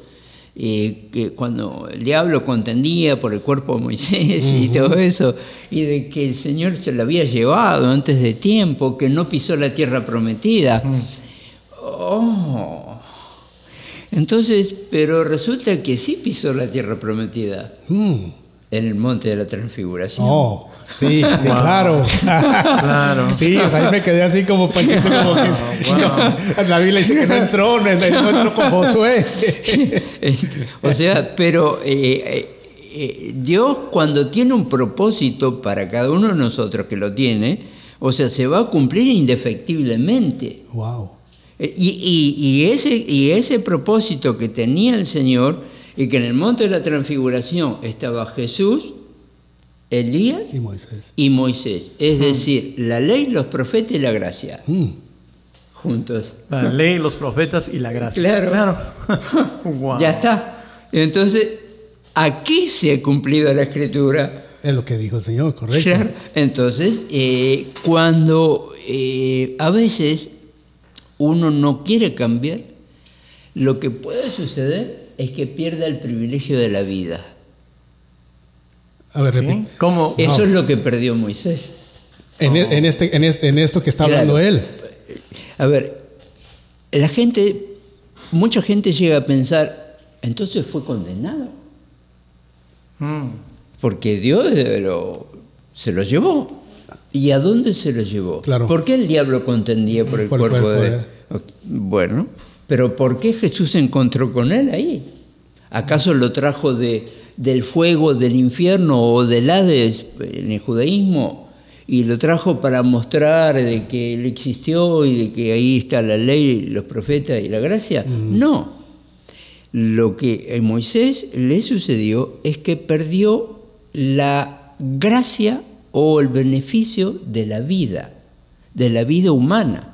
eh, que cuando el diablo contendía por el cuerpo de Moisés y todo eso, y de que el Señor se lo había llevado antes de tiempo, que no pisó la tierra prometida. Oh. Entonces, pero resulta que sí pisó la tierra prometida Mm. En el monte de la transfiguración. Oh, sí, [laughs] claro. Claro. Sí, o sea, ahí me quedé así como paquete, [laughs] como que no, la Biblia dice que no entró, no, entró con Josué. [laughs] o sea, pero eh, eh, eh, Dios cuando tiene un propósito para cada uno de nosotros que lo tiene, o sea, se va a cumplir indefectiblemente. Wow. Y, y- y ese, y ese propósito que tenía el Señor, y que en el monte de la transfiguración estaba Jesús, Elías Y Moisés. y Moisés, es decir, la ley, los profetas y la gracia, Mm. juntos. La ley, los profetas y la gracia. Claro. Claro. [laughs] Wow. Ya está. Entonces, aquí se ha cumplido la escritura. Es lo que dijo el Señor, correcto. Claro. Entonces, eh, cuando eh, a veces uno no quiere cambiar, lo que puede suceder es que pierda el privilegio de la vida. A ver, ¿Sí? repite. ¿Cómo? Eso es lo que perdió Moisés. En, e- en este, en, este, en esto que está Claro. hablando él. A ver, la gente, mucha gente llega a pensar, entonces fue condenado, Mm. porque Dios lo- se lo llevó. ¿Y a dónde se lo llevó? Claro. ¿Por qué el diablo contendía por el Por cuerpo de... de- Bueno, pero ¿por qué Jesús se encontró con él ahí? ¿Acaso lo trajo de, del fuego del infierno o del Hades en el judaísmo? Y lo trajo para mostrar de que él existió y de que ahí está la ley, los profetas y la gracia. No. Lo que a Moisés le sucedió es que perdió la gracia o el beneficio de la vida, de la vida humana.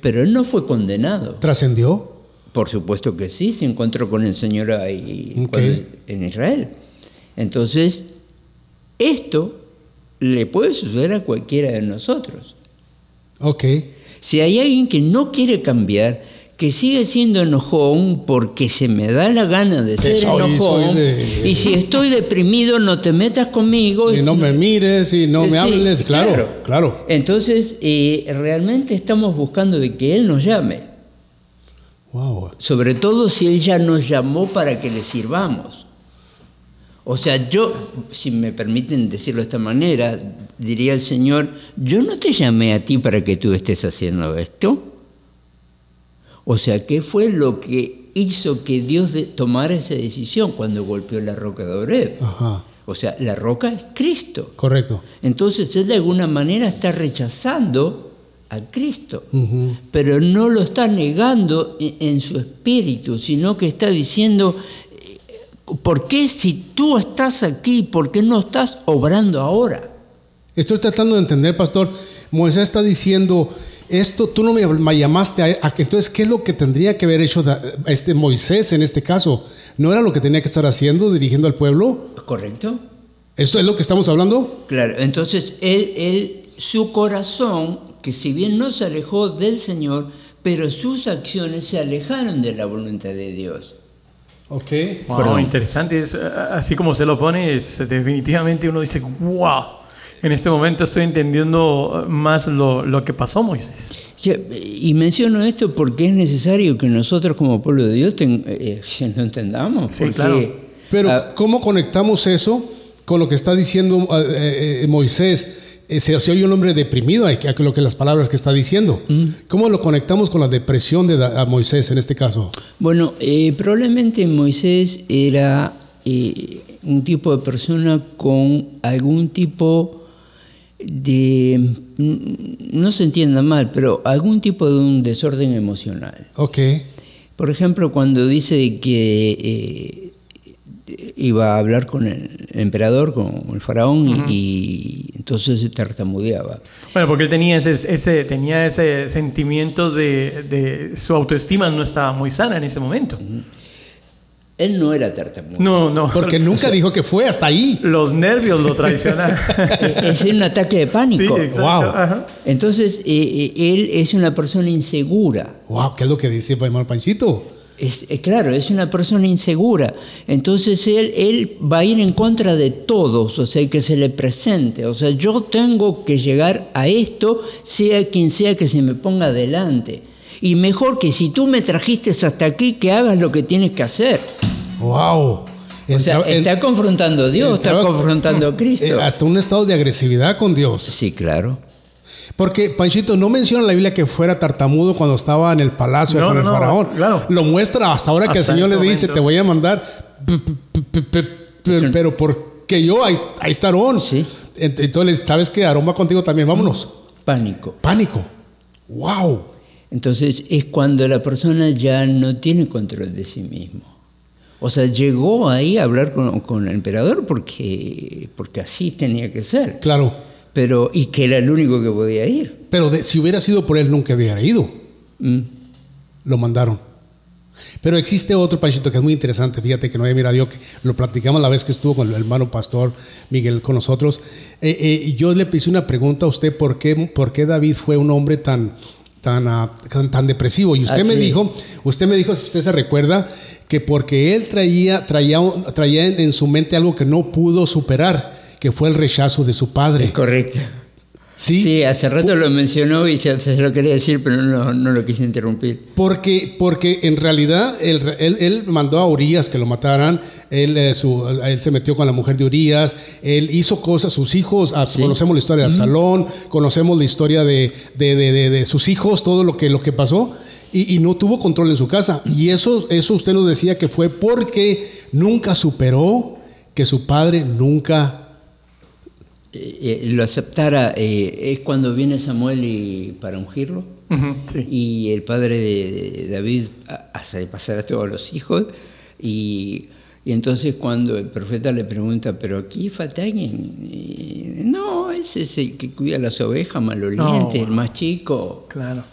Pero él no fue condenado. ¿Trascendió? Por supuesto que sí, se encontró con el Señor ahí en Israel. Entonces, esto le puede suceder a cualquiera de nosotros. Ok. Si hay alguien que no quiere cambiar, que sigue siendo enojón porque se me da la gana de ser soy- enojón, soy de- y si estoy deprimido no te metas conmigo. Y no me mires y no me Sí, hables. Claro, claro. Entonces, eh, realmente estamos buscando de que Él nos llame, Wow. sobre todo si Él ya nos llamó para que le sirvamos. O sea, yo, si me permiten decirlo de esta manera, diría el Señor, yo no te llamé a ti para que tú estés haciendo esto. O sea, ¿qué fue lo que hizo que Dios tomara esa decisión cuando golpeó la roca de Oreb? Ajá. O sea, la roca es Cristo. Correcto. Entonces él de alguna manera está rechazando a Cristo, pero no lo está negando en, en su espíritu, sino que está diciendo, eh, ¿por qué si tú estás aquí, por qué no estás obrando ahora? Estoy tratando de entender, pastor. Moisés está diciendo, esto tú no me me llamaste a, a que entonces, ¿qué es lo que tendría que haber hecho da- este Moisés en este caso? ¿No era lo que tenía que estar haciendo, dirigiendo al pueblo? ¿Correcto? ¿Esto es lo que estamos hablando? Claro, entonces él, él, su corazón, que si bien no se alejó del Señor, pero sus acciones se alejaron de la voluntad de Dios. Ok. Wow, Perdón. interesante. Es, así como se lo pone, es, definitivamente uno dice, wow. En este momento estoy entendiendo más lo, lo que pasó, Moisés. Ya, Y menciono esto porque es necesario que nosotros como pueblo de Dios ten- eh, eh, [laughs] lo entendamos. Sí, porque, claro. Pero, ah, ¿cómo conectamos eso con lo que está diciendo eh, eh, Moisés? Eh, se, se oye un hombre deprimido a, a lo que las palabras que está diciendo. ¿Cómo lo conectamos con la depresión de Da- a Moisés en este caso? bueno, eh, probablemente Moisés era eh, un tipo de persona con algún tipo de, mm, no se entienda mal, pero algún tipo de un desorden emocional. Ok. Por ejemplo, cuando dice que eh, iba a hablar con el emperador, con el faraón, y, y entonces se tartamudeaba. Bueno, porque él tenía ese, ese, tenía ese sentimiento de, de su autoestima no estaba muy sana en ese momento. Él no era tartamudo. No, no. Porque [laughs] nunca dijo que fue hasta ahí. Los nervios lo traicionaron. [laughs] Es un ataque de sí, pánico. exacto. Wow. ajá. Entonces, eh, eh, él es una persona insegura. Wow, ¿qué es lo que dice hermano Panchito? Es, es claro, es una persona insegura. Entonces él, él va a ir en contra de todos, o sea, que se le presente. O sea, yo tengo que llegar a esto, sea quien sea que se me ponga adelante. Y mejor que si tú me trajiste hasta aquí, que hagas lo que tienes que hacer. Wow. O sea, está confrontando a Dios, está confrontando a [laughs] Cristo. Eh, hasta un estado de agresividad con Dios. Sí, claro. Porque Panchito no menciona en la Biblia que fuera tartamudo cuando estaba en el palacio No, con no, el no, faraón. claro. Lo muestra hasta ahora que el Señor le dice, momento. te voy a mandar, pero porque yo, ahí, ahí está Aarón. Sí. Ent- Entonces, ¿sabes que Aarón va contigo también? Vámonos. Pánico. Pánico. Wow. Entonces es cuando la persona ya no tiene control de sí mismo. O sea, llegó ahí a hablar con, con el emperador porque, porque así tenía que ser. Claro. Pero, y que era el único que podía ir. Pero de- si hubiera sido por él, nunca hubiera ido. Mm. Lo mandaron. Pero existe otro Panchito que es muy interesante. Fíjate que no había mirado yo, que lo platicamos la vez que estuvo con el hermano pastor Miguel con nosotros. Eh, eh, yo le hice una pregunta a usted: ¿por qué, por qué David fue un hombre tan, tan, ah, tan, tan depresivo? Y usted Ah, me sí. dijo, usted me dijo, si usted se recuerda, que porque él traía, traía, traía en, en su mente algo que no pudo superar, que fue el rechazo de su padre. Es correcto. Sí. Sí, hace rato lo mencionó y ya se lo quería decir, pero no, no lo quise interrumpir. Porque, porque en realidad él, él- él mandó a Urias que lo mataran, él, eh, su- él se metió con la mujer de Urias, él hizo cosas, sus hijos, ah, Sí. conocemos la historia de Absalón, conocemos la historia de, de- de- de- de sus hijos, todo lo que, lo que pasó, y, y no tuvo control en su casa. Y eso, eso usted nos decía que fue porque nunca superó que su padre nunca... Eh, eh, lo aceptara eh, es cuando viene Samuel y, para ungirlo. Sí. Y el padre de, David hace pasar a todos los hijos. Y, y entonces cuando el profeta le pregunta, pero aquí falta alguien. No, ese es el que cuida las ovejas, maloliente, No. el más chico. Claro.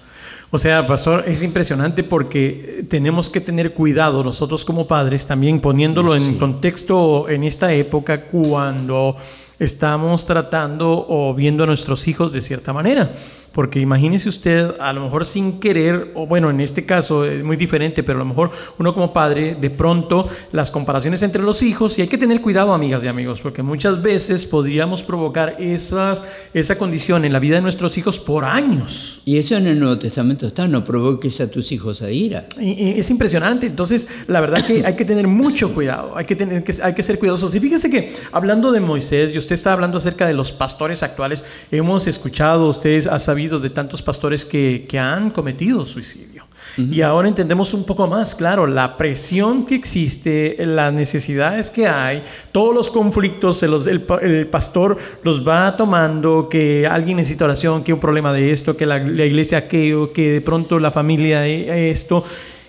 O sea, pastor, es impresionante porque tenemos que tener cuidado nosotros como padres también poniéndolo en contexto en esta época cuando estamos tratando o viendo a nuestros hijos de cierta manera. Porque imagínese usted, a lo mejor sin querer, o bueno, en este caso es muy diferente, pero a lo mejor uno como padre, de pronto las comparaciones entre los hijos, y hay que tener cuidado, amigas y amigos, porque muchas veces podríamos provocar esas, esa condición en la vida de nuestros hijos por años. Y eso en el Nuevo Testamento está, no provoques a tus hijos a ira. Y- y es impresionante, entonces la verdad que hay que tener mucho cuidado, hay que, tener, que, hay que ser cuidadosos. Y fíjese que hablando de Moisés, y usted está hablando acerca de los pastores actuales, hemos escuchado, usted ha sabido de tantos pastores que, que han cometido suicidio. Y ahora entendemos un poco más, claro, la presión que existe, las necesidades que hay, todos los conflictos, el, pa- el pastor los va tomando, que alguien necesita oración, que un problema de esto, que la, la iglesia aquello, que de pronto la familia eh, esto,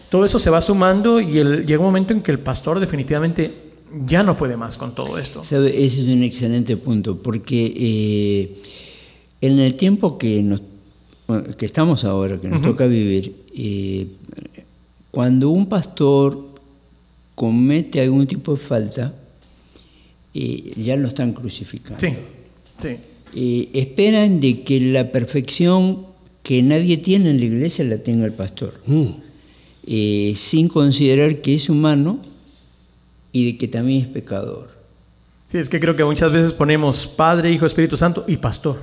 todo eso se va sumando y el- llega un momento en que el pastor definitivamente ya no puede más con todo esto. ¿Sabe? Ese es un excelente punto, porque eh, en el tiempo que, nos, bueno, que estamos ahora, que nos toca vivir, eh, cuando un pastor comete algún tipo de falta, eh, ya lo están crucificando. Sí, sí. Eh, esperan de que la perfección que nadie tiene en la iglesia la tenga el pastor, Mm. eh, sin considerar que es humano y de que también es pecador. Sí, es que creo que muchas veces ponemos Padre, Hijo, Espíritu Santo y Pastor.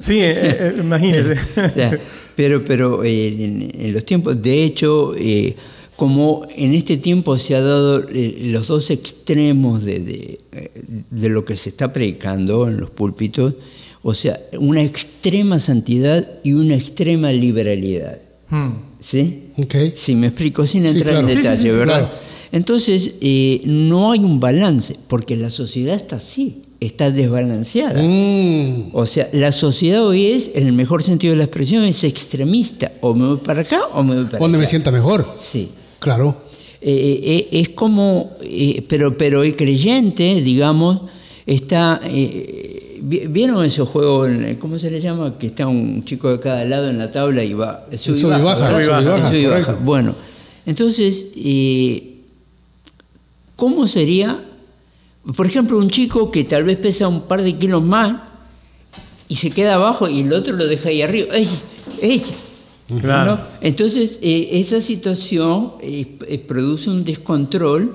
Sí, eh, eh, imagínese. [laughs] Pero pero eh, en, en los tiempos, de hecho, eh, como en este tiempo se ha dado eh, los dos extremos de, de, de lo que se está predicando en los púlpitos, o sea, una extrema santidad y una extrema liberalidad. Hmm. ¿Sí? Ok. Si me explico sin Sí, entrar claro. en detalle, sí, sí, ¿verdad? claro. Entonces, eh, no hay un balance, porque la sociedad está así, está desbalanceada. Mm. O sea, la sociedad hoy es, en el mejor sentido de la expresión, es extremista. O me voy para acá o me voy para Donde me sienta mejor. Sí. Claro. Eh, eh, es como, eh, pero, pero el creyente, digamos, está... eh, vi- ¿Vieron esos juegos, en- cómo se le llama? Que está un chico de cada lado en la tabla y va... sube y sub y baja, ¿verdad? sub y baja, sub y baja. Bueno, entonces, eh, ¿cómo sería, por ejemplo, un chico que tal vez pesa un par de kilos más y se queda abajo y el otro lo deja ahí arriba? ¡Ey! ¡Ey! Claro. ¿No? Entonces, eh, esa situación eh, eh, produce un descontrol,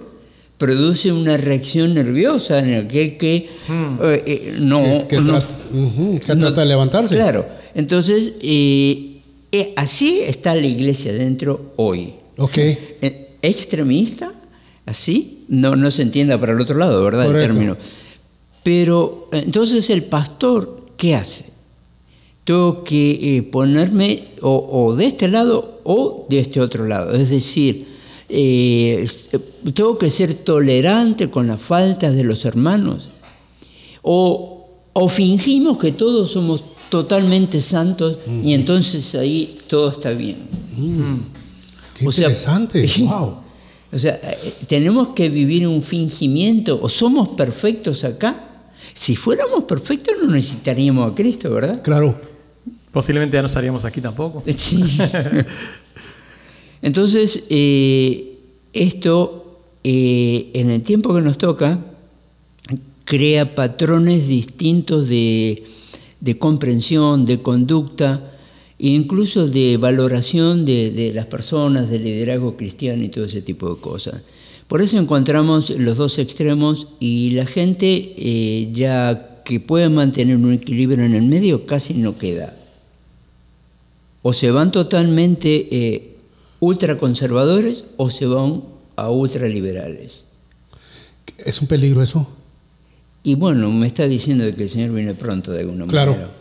produce una reacción nerviosa en aquel que eh, eh, no... Que, que no- trata, que no- trata de levantarse. Claro. Entonces, eh, eh, así está la iglesia dentro hoy. Ok. Eh, extremista, así, no, no se entienda para el otro lado, ¿verdad? Correcto. El término. Pero entonces el pastor, ¿qué hace? Tengo que eh, ponerme o, o de este lado o de este otro lado. Es decir, eh, tengo que ser tolerante con las faltas de los hermanos. O, o fingimos que todos somos totalmente santos y entonces ahí todo está bien. Qué O sea, interesante. [laughs] wow. O sea, eh, tenemos que vivir un fingimiento, o somos perfectos acá. Si fuéramos perfectos no necesitaríamos a Cristo, ¿verdad? Claro. Posiblemente ya no estaríamos aquí tampoco. Sí. [laughs] Entonces, eh, esto eh, en el tiempo que nos toca crea patrones distintos de, de comprensión, de conducta incluso de valoración de, de las personas, del liderazgo cristiano y todo ese tipo de cosas. Por eso encontramos los dos extremos y la gente eh, ya que puede mantener un equilibrio en el medio casi no queda o se van totalmente eh, ultraconservadores o se van a ultraliberales. Es un peligro eso. Y bueno, me está diciendo que el Señor viene pronto de alguna Claro. manera.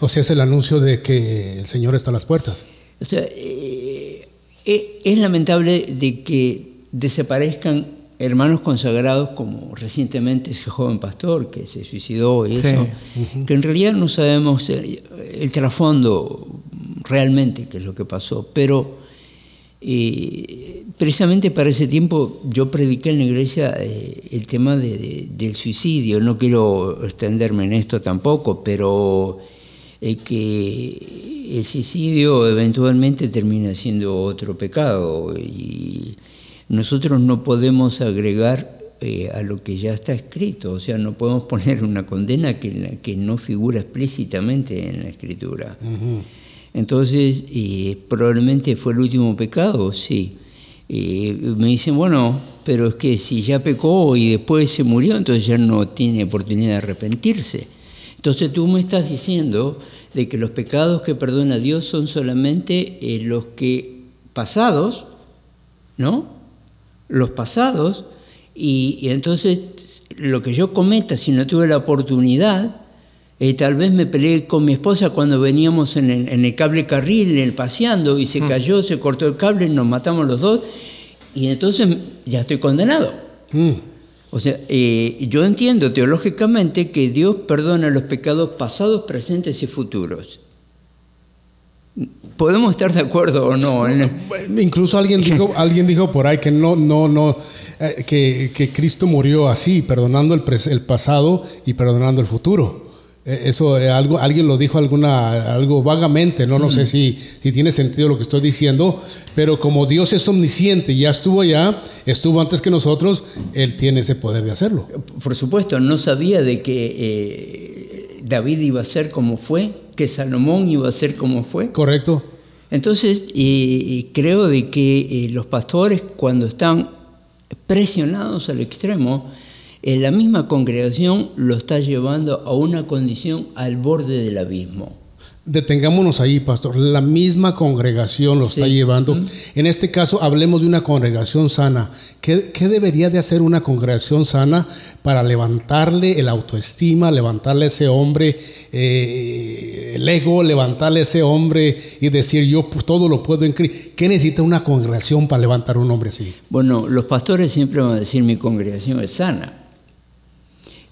O sea, es el anuncio de que el Señor está a las puertas. O sea, eh, eh, es lamentable de que desaparezcan hermanos consagrados como recientemente ese joven pastor que se suicidó y Sí. eso, que en realidad no sabemos el, el trasfondo realmente qué es lo que pasó, pero eh, precisamente para ese tiempo yo prediqué en la iglesia eh, el tema de- de- del suicidio, no quiero extenderme en esto tampoco, pero eh, que el suicidio eventualmente termina siendo otro pecado y nosotros no podemos agregar eh, a lo que ya está escrito, o sea, no podemos [laughs] poner una condena que, que no figura explícitamente en la escritura. Entonces, eh, probablemente fue el último pecado, sí. Eh, me dicen, bueno, pero es que si ya pecó y después se murió, entonces ya no tiene oportunidad de arrepentirse. Entonces tú me estás diciendo de que los pecados que perdona Dios son solamente eh, los que pasados, ¿no? Los pasados, y, y, entonces lo que yo cometa si no tuve la oportunidad, eh, tal vez me peleé con mi esposa cuando veníamos en el, en el cable carril, en el paseando, y se Mm. cayó, se cortó el cable, nos matamos los dos, y entonces ya estoy condenado. Mm. O sea, eh, yo entiendo teológicamente que Dios perdona los pecados pasados, presentes y futuros. Podemos estar de acuerdo o no. en- Incluso alguien dijo, [laughs] alguien dijo por ahí que no, no, no, eh, que, que Cristo murió así, perdonando el, pres- el pasado y perdonando el futuro. Eh, Eso eh, algo, alguien lo dijo alguna, algo vagamente, no, no sé si, si tiene sentido lo que estoy diciendo, pero como Dios es omnisciente, y ya estuvo allá, estuvo antes que nosotros, Él tiene ese poder de hacerlo. Por supuesto, no sabía de que eh, David iba a ser como fue, que Salomón iba a ser como fue. ¿Correcto? Entonces, eh, creo de que los pastores cuando están presionados al extremo, eh, la misma congregación lo está llevando a una condición al borde del abismo. Detengámonos ahí, pastor. La misma congregación lo está llevando. En este caso, hablemos de una congregación sana. ¿Qué, qué debería de hacer una congregación sana para levantarle el autoestima, levantarle a ese hombre eh, el ego, levantarle a ese hombre y decir yo todo lo puedo en Cristo? ¿Qué necesita una congregación para levantar a un hombre así? Bueno, los pastores siempre van a decir mi congregación es sana.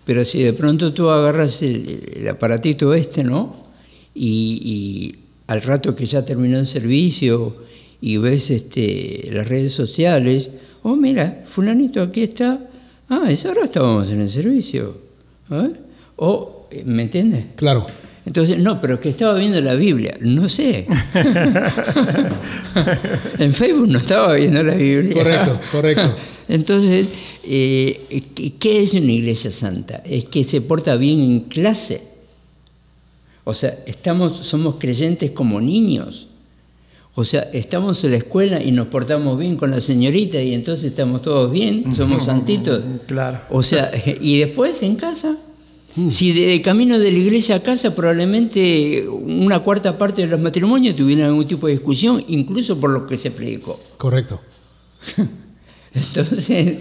Pero si de pronto tú agarras el, el aparatito este, ¿no? Y, y al rato que ya terminó el servicio y ves este, las redes sociales, oh mira, fulanito aquí está, ah, esa hora estábamos en el servicio. ¿eh? O, ¿me entiendes? Claro. Entonces, no, pero que estaba viendo la Biblia, no sé. [laughs] en Facebook no estaba viendo la Biblia. Correcto, correcto. Entonces, eh, ¿qué- ¿qué es una iglesia santa? Es que se porta bien en clase. O sea, estamos, somos creyentes como niños. O sea, estamos en la escuela y nos portamos bien con la señorita y entonces estamos todos bien, somos santitos. Claro. O sea, [laughs] y después en casa. Si de, de camino de la iglesia a casa probablemente una cuarta parte de los matrimonios tuvieran algún tipo de discusión, incluso por lo que se predicó. Correcto. [laughs] Entonces,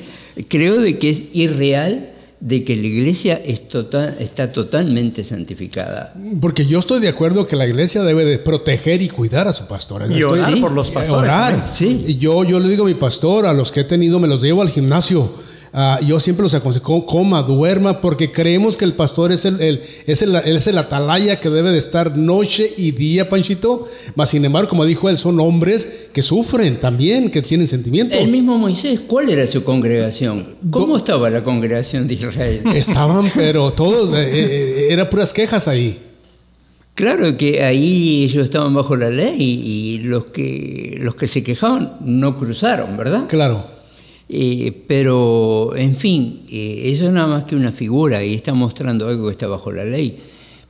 creo de que es irreal de que la iglesia es total- está totalmente santificada. Porque yo estoy de acuerdo que la iglesia debe de proteger y cuidar a su pastor. Y Estoy- orar Sí. por los Eh, pastores. Orar. Sí. Y Yo, yo le digo a mi pastor, a los que he tenido, me los llevo al gimnasio. Ah, yo siempre los aconsejo, coma, duerma, porque creemos que el pastor es el, el- es el, es el atalaya que debe de estar noche y día, Panchito. Mas, sin embargo, como dijo él, son hombres que sufren también, que tienen sentimientos. El mismo Moisés, ¿cuál era su congregación? ¿Cómo estaba la congregación de Israel? [laughs] Estaban, pero todos, eh, eh, eran puras quejas ahí. Claro que ahí ellos estaban bajo la ley y los que, los que se quejaban no cruzaron, ¿verdad? Claro. Eh, pero, en fin, eh, eso es nada más que una figura y está mostrando algo que está bajo la ley.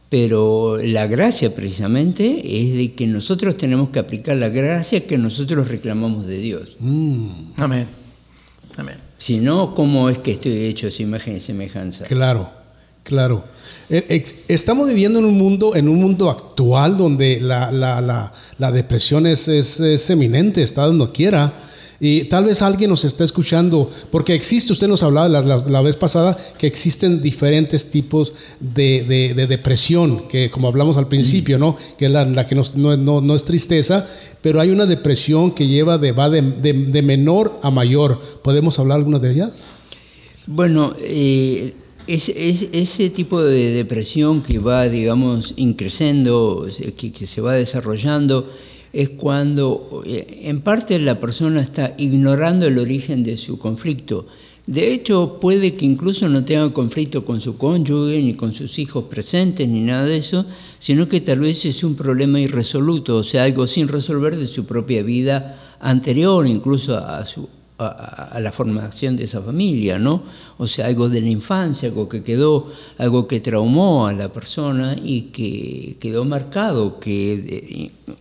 Pero la gracia precisamente es de que nosotros tenemos que aplicar la gracia que nosotros reclamamos de Dios. Amén. Amén. Si no, ¿cómo es que estoy hecho su imagen y semejanza? Claro, claro. Eh, Estamos viviendo en un mundo, en un mundo actual donde la, la- la- la depresión es, es- es eminente, está donde quiera. Y tal vez alguien nos está escuchando, porque existe, usted nos hablaba la, vez pasada, que existen diferentes tipos de, de- de depresión, que como hablamos al principio, ¿no? Que es la, que no, es tristeza, pero hay una depresión que lleva de, va de, menor a mayor. ¿Podemos hablar alguna de ellas? Bueno, eh, es, es- ese tipo de depresión que va, digamos, increciendo, que se va desarrollando, es cuando eh, en parte la persona está ignorando el origen de su conflicto. De hecho, puede que incluso no tenga conflicto con su cónyuge, ni con sus hijos presentes, ni nada de eso, sino que tal vez es un problema irresoluto, o sea, algo sin resolver de su propia vida anterior, incluso a, su, a, la formación de esa familia, ¿no? O sea, algo de la infancia, algo que quedó, algo que traumó a la persona y que quedó marcado, que eh,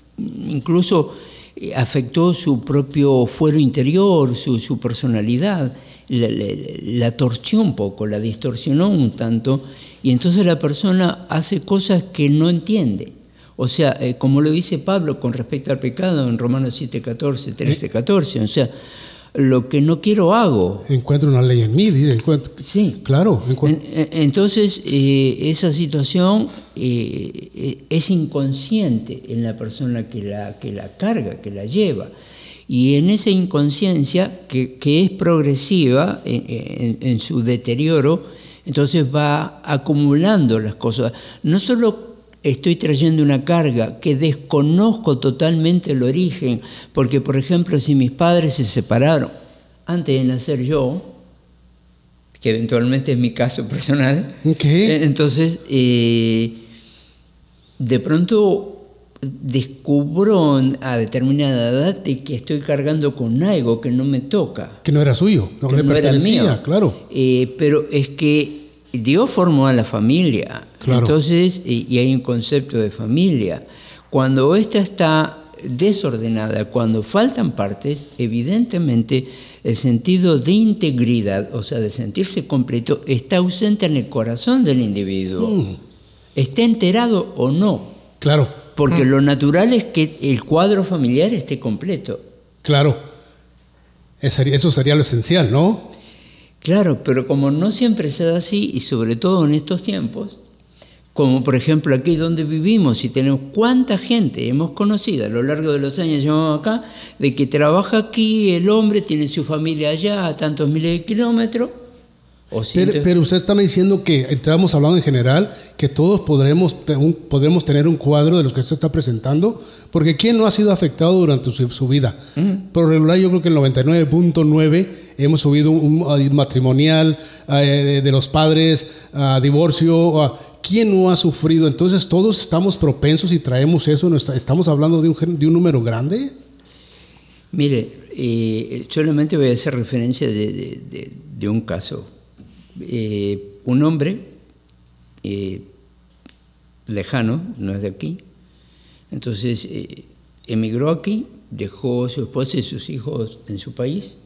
incluso eh, afectó su propio fuero interior, su, personalidad, la, torció un poco, la distorsionó un tanto, y entonces la persona hace cosas que no entiende. O sea, eh, como lo dice Pablo con respecto al pecado en Romanos 7, 14, 13, 14, o sea, lo que no quiero hago. Encuentro una ley en mí, dice. Sí. Claro. Entonces, eh, esa situación eh, eh, es inconsciente en la persona que la, que la carga, que la lleva. Y en esa inconsciencia, que, es progresiva en, su deterioro, entonces va acumulando las cosas. No solo estoy trayendo una carga que desconozco totalmente el origen, porque por ejemplo si mis padres se separaron antes de nacer yo, que eventualmente es mi caso personal, ¿Qué? entonces eh, de pronto descubro a determinada edad de que estoy cargando con algo que no me toca. Que no era suyo, no le pertenecía, claro. Eh, pero es que Dios formó a la familia entonces, y, hay un concepto de familia. Cuando esta está desordenada, cuando faltan partes, evidentemente el sentido de integridad, o sea, de sentirse completo, está ausente en el corazón del individuo. Mm. Esté enterado o no. Claro. Porque mm. lo natural es que el cuadro familiar esté completo. Claro. Eso sería lo esencial, ¿no? Claro, pero como no siempre se da así, y sobre todo en estos tiempos, como por ejemplo aquí donde vivimos y tenemos cuánta gente hemos conocido a lo largo de los años llevamos acá, de que trabaja aquí, el hombre tiene su familia allá a tantos miles de kilómetros. pero, usted está diciendo que estamos hablando en general, que todos podremos, podremos tener un cuadro de los que usted está presentando, porque ¿quién no ha sido afectado durante su, vida? Por regular yo creo que el 99.9 hemos subido un, matrimonial eh, de, los padres, a divorcio, ¿Quién no ha sufrido? Entonces todos estamos propensos y traemos eso. ¿Estamos hablando de un, de un número grande? Mire, eh, solamente voy a hacer referencia de, un caso. Eh, un hombre eh, lejano, no es de aquí, entonces emigró aquí, dejó a su esposa y sus hijos en su país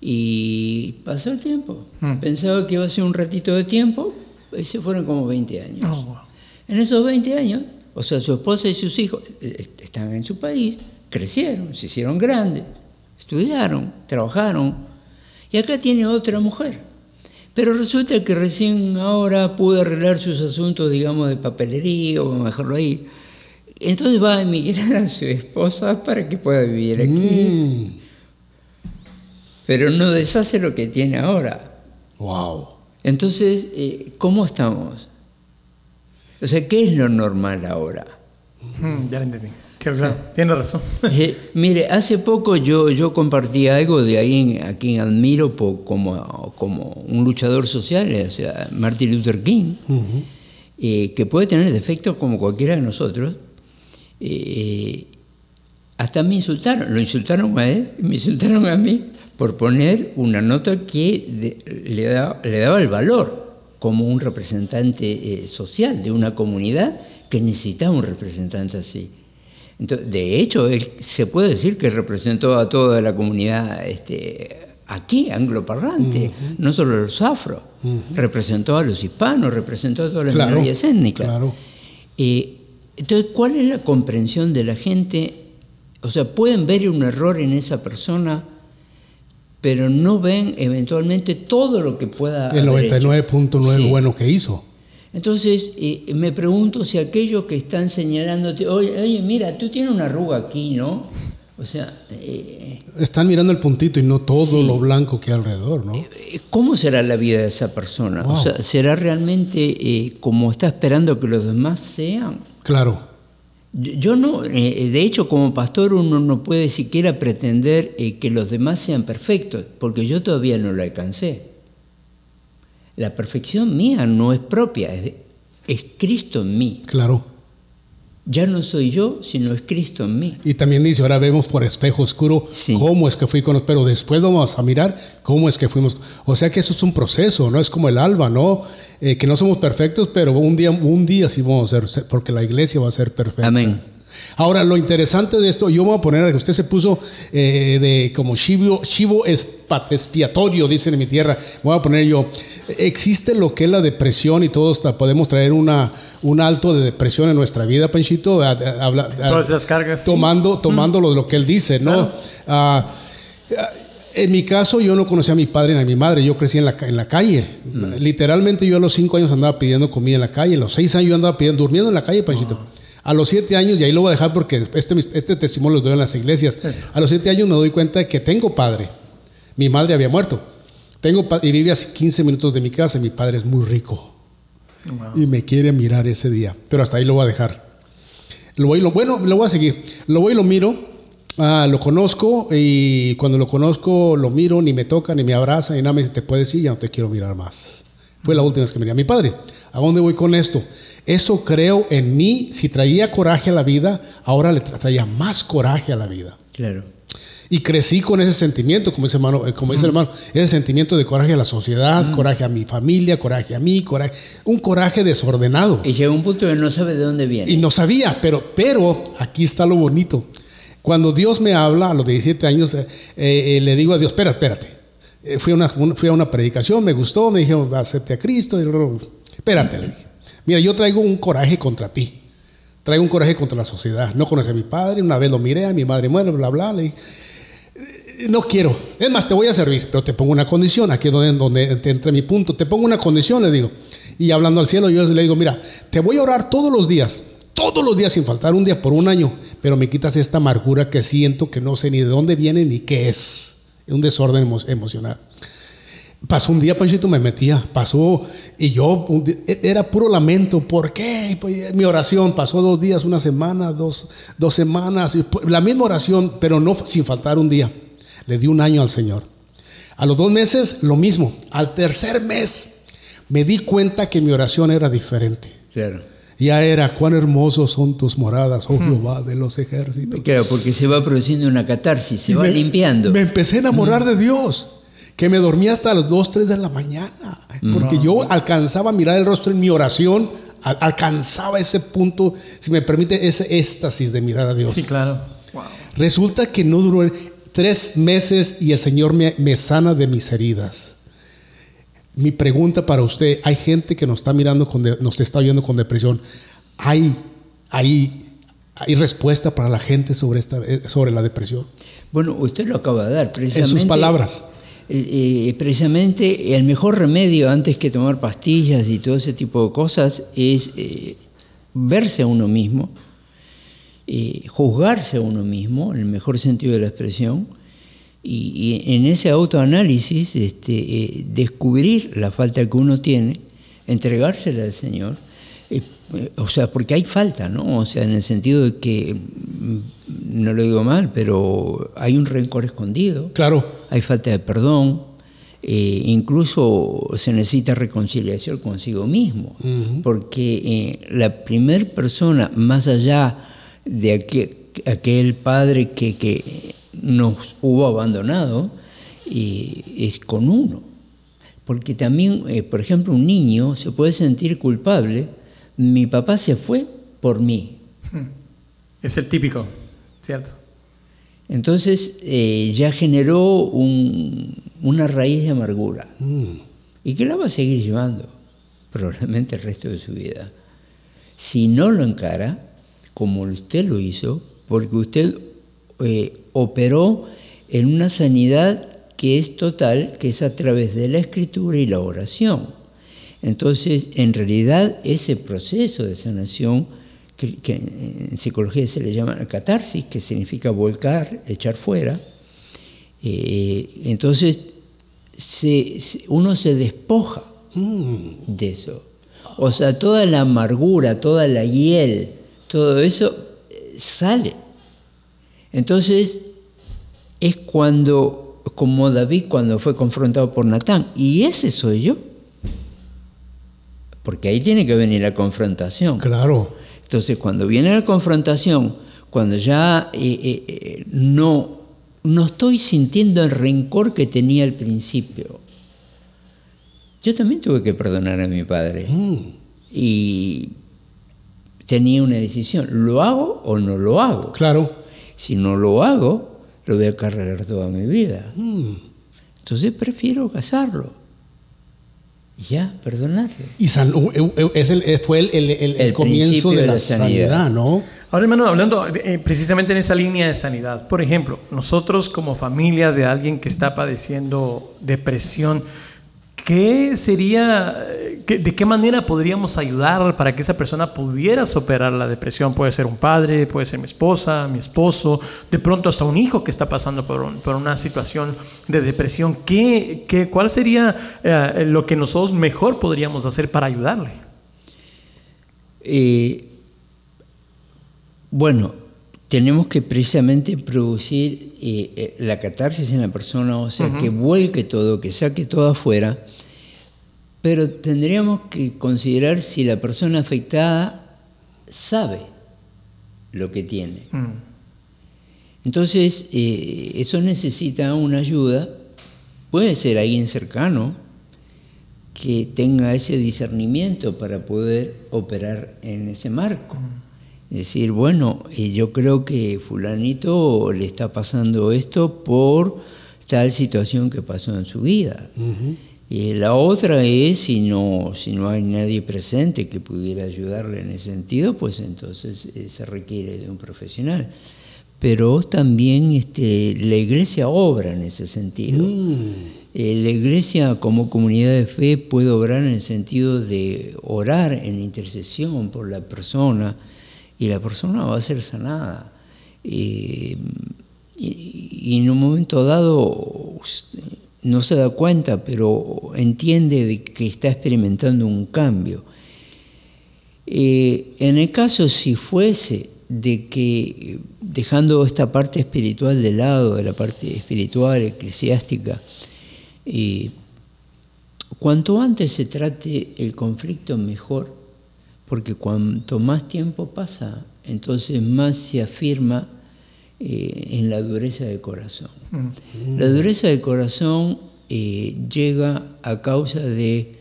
y pasó el tiempo. Mm. Pensaba que iba a ser un ratito de tiempo, se fueron como 20 años. Oh, en esos 20 años, o sea, su esposa y sus hijos eh, están en su país, crecieron, se hicieron grandes, estudiaron, trabajaron, y acá tiene otra mujer. Pero resulta que recién ahora pudo arreglar sus asuntos, digamos, de papelería, o dejarlo ahí. Entonces va a emigrar a su esposa para que pueda vivir aquí. Mm. Pero no deshace lo que tiene ahora. Wow. Entonces, eh, ¿cómo estamos? O sea, ¿qué es lo normal ahora? ya lo entendí. tiene razón. Eh, mire, hace poco yo, yo compartí algo de ahí a quien admiro como, como un luchador social, o sea, Martin Luther King, eh, que puede tener defectos como cualquiera de nosotros. hasta me insultaron, lo insultaron a él, me insultaron a mí por poner una nota que le, daba el valor como un representante eh, social de una comunidad que necesitaba un representante así. de hecho, él se puede decir que representó a toda la comunidad este, aquí, angloparlante, no solo a los afro, representó a los hispanos, representó a todas las claro, minorías étnicas. Eh, entonces, ¿cuál es la comprensión de la gente? O sea, ¿pueden ver un error en esa persona? Pero no ven eventualmente todo lo que pueda El 99.9 bueno que hizo. Entonces, eh, me pregunto si aquellos que están señalándote, oye, oye, mira, tú tienes una arruga aquí, ¿no? O sea... Eh, Están mirando el puntito y no todo lo blanco que hay alrededor, ¿no? Eh, ¿Cómo será la vida de esa persona? O sea, ¿será realmente como está esperando que los demás sean? Claro. Yo no, eh, de hecho, como pastor uno no puede siquiera pretender eh, que los demás sean perfectos, porque yo todavía no lo alcancé. La perfección mía no es propia, es Cristo en mí. Claro. Ya no soy yo, sino es Cristo en mí. Y también dice, ahora vemos por espejo oscuro Sí. cómo es que fui con pero después vamos a mirar cómo es que fuimos. O sea que eso es un proceso, no es como el alba, ¿no? Eh, que no somos perfectos, pero un día, un día sí vamos a ser, porque la iglesia va a ser perfecta. Amén. Ahora, lo interesante de esto, yo me voy a poner a que usted se puso eh, de como chivo, chivo expiatorio, dicen en mi tierra. Voy a poner yo, existe lo que es la depresión y todos podemos traer una, un alto de depresión en nuestra vida, Panchito. A- a- habla- a- Todas esas cargas. Tomando, tomando lo, lo que él dice, ¿no? Claro. Ah, en mi caso, yo no conocía a mi padre ni a mi madre. Yo crecí en la, en la calle. Literalmente, yo a los cinco años andaba pidiendo comida en la calle. A los seis años yo andaba pidiendo, durmiendo en la calle, Panchito. A los siete años, y ahí lo voy a dejar porque este, este testimonio lo doy en las iglesias. A los siete años me doy cuenta de que tengo padre. Mi madre había muerto. Tengo y vive a 15 minutos de mi casa. Mi padre es muy rico. Y me quiere mirar ese día. Pero hasta ahí lo voy a dejar. Lo voy, y lo, bueno, lo voy a seguir. Lo voy y lo miro. ah, lo conozco y cuando lo conozco lo miro, ni me toca, ni me abraza, ni nada. Me dice, te puedes ir, ya no te quiero mirar más. Fue la última vez que miré a mi padre. ¿A dónde voy con esto? Eso creo en mí. Si traía coraje a la vida, ahora le tra- traía más coraje a la vida. Claro. Y crecí con ese sentimiento, como dice, hermano, eh, como dice el hermano, ese sentimiento de coraje a la sociedad, coraje a mi familia, coraje a mí, coraje, un coraje desordenado. Y llega un punto que no sabe de dónde viene. Y no sabía, pero, pero aquí está lo bonito. Cuando Dios me habla a los 17 años, eh, eh, le digo a Dios, espera, espérate. Eh, fui, a una, un- fui a una predicación, me gustó, me dijeron, acepte a Cristo. y espérate, le dije. Mira, yo traigo un coraje contra ti. Traigo un coraje contra la sociedad. No conocí a mi padre, una vez lo miré, a mi madre muere, bla, bla. Le dije, "Eh, no quiero. Es más, te voy a servir, pero te pongo una condición. Aquí es donde, donde te entra mi punto. Te pongo una condición, le digo. Y hablando al cielo, yo le digo, mira, te voy a orar todos los días, todos los días sin faltar un día por un año, pero me quitas esta amargura que siento, que no sé ni de dónde viene ni qué es. Un desorden emo- emocional. Pasó un día, Panchito, me metía, pasó, y yo, e- era puro lamento. ¿Por qué? Pues, mi oración pasó dos días, una semana, dos, dos semanas, y pu- la misma oración, pero no sin faltar un día. Le di un año al Señor. A los dos meses, lo mismo. Al tercer mes, me di cuenta que mi oración era diferente. Ya era, cuán hermosos son tus moradas, oh Jehová de los ejércitos. Claro, porque se va produciendo una catarsis, se Y va me- limpiando. Me empecé a enamorar de Dios. Que me dormía hasta las 2, 3 de la mañana. Porque yo alcanzaba a mirar el rostro en mi oración. al- alcanzaba ese punto, si me permite, ese éxtasis de mirar a Dios. Sí, claro. Wow. Resulta que no duró tres meses y el Señor me, me sana de mis heridas. Mi pregunta para usted, hay gente que nos está mirando, con de- nos está oyendo con depresión. ¿Hay, hay, hay respuesta para la gente sobre, esta, eh, sobre la depresión? Bueno, usted lo acaba de dar, precisamente. En sus palabras. eh, precisamente el mejor remedio antes que tomar pastillas y todo ese tipo de cosas es eh, verse a uno mismo, eh, juzgarse a uno mismo, en el mejor sentido de la expresión, y, y en ese autoanálisis este, eh, descubrir la falta que uno tiene, entregársela al Señor, eh, o sea, porque hay falta, ¿no? O sea, en el sentido de que, mm, no lo digo mal, pero hay un rencor escondido, Claro. hay falta de perdón, eh, incluso se necesita reconciliación consigo mismo, porque eh, la primer persona, más allá de aquel, aquel padre que, que nos hubo abandonado, eh, es con uno. Porque también, eh, por ejemplo, un niño se puede sentir culpable, mi papá se fue por mí. Es el típico, ¿cierto? Entonces eh, ya generó un- una raíz de amargura y que la va a seguir llevando probablemente el resto de su vida. Si no lo encara, como usted lo hizo, porque usted eh, operó en una sanidad que es total, que es a través de la escritura y la oración. Entonces, en realidad, ese proceso de sanación, que, que en psicología se le llama catarsis, que significa volcar, echar fuera, eh, entonces se- uno se despoja de eso. O sea, toda la amargura, toda la hiel, todo eso sale. Entonces es cuando, como David cuando fue confrontado por Natán, y ese soy yo. Porque ahí tiene que venir la confrontación. Claro. Entonces, cuando viene la confrontación, cuando ya eh, eh, eh, no, no estoy sintiendo el rencor que tenía al principio, yo también tuve que perdonar a mi padre. Mm. Y tenía una decisión, ¿lo hago o no lo hago? Claro. Si no lo hago, lo voy a cargar toda mi vida. Mm. Entonces prefiero casarlo. Y ya, perdonarle. Y san- es el- eh, fue el, el- el- el comienzo de de la, la sanidad, sanidad. ¿no? Ahora, hermano, hablando eh, precisamente en esa línea de sanidad, por ejemplo, nosotros como familia de alguien que está padeciendo depresión, ¿qué sería, de qué manera podríamos ayudar para que esa persona pudiera superar la depresión? Puede ser un padre, puede ser mi esposa, mi esposo, de pronto hasta un hijo que está pasando por una situación de depresión. ¿Qué, qué, ¿Cuál sería eh, lo que nosotros mejor podríamos hacer para ayudarle? Eh, bueno, tenemos que precisamente producir eh, eh, la catarsis en la persona, o sea, que vuelque todo, que saque todo afuera, pero tendríamos que considerar si la persona afectada sabe lo que tiene. Mm. Entonces, eh, eso necesita una ayuda, puede ser alguien cercano que tenga ese discernimiento para poder operar en ese marco. Es decir, bueno, yo creo que fulanito le está pasando esto por tal situación que pasó en su vida. Y la otra es, si no, si no hay nadie presente que pudiera ayudarle en ese sentido, pues entonces eh, se requiere de un profesional. Pero también este, la iglesia obra en ese sentido. Eh, la iglesia como comunidad de fe puede obrar en el sentido de orar en intercesión por la persona y la persona va a ser sanada. Y, y en un momento dado usted no se da cuenta, pero entiende de que está experimentando un cambio. Eh, en el caso si fuese de que, dejando esta parte espiritual de lado, de la parte espiritual, eclesiástica, eh, cuanto antes se trate el conflicto mejor, porque cuanto más tiempo pasa, entonces más se afirma eh, en la dureza del corazón. La dureza del corazón eh, llega a causa de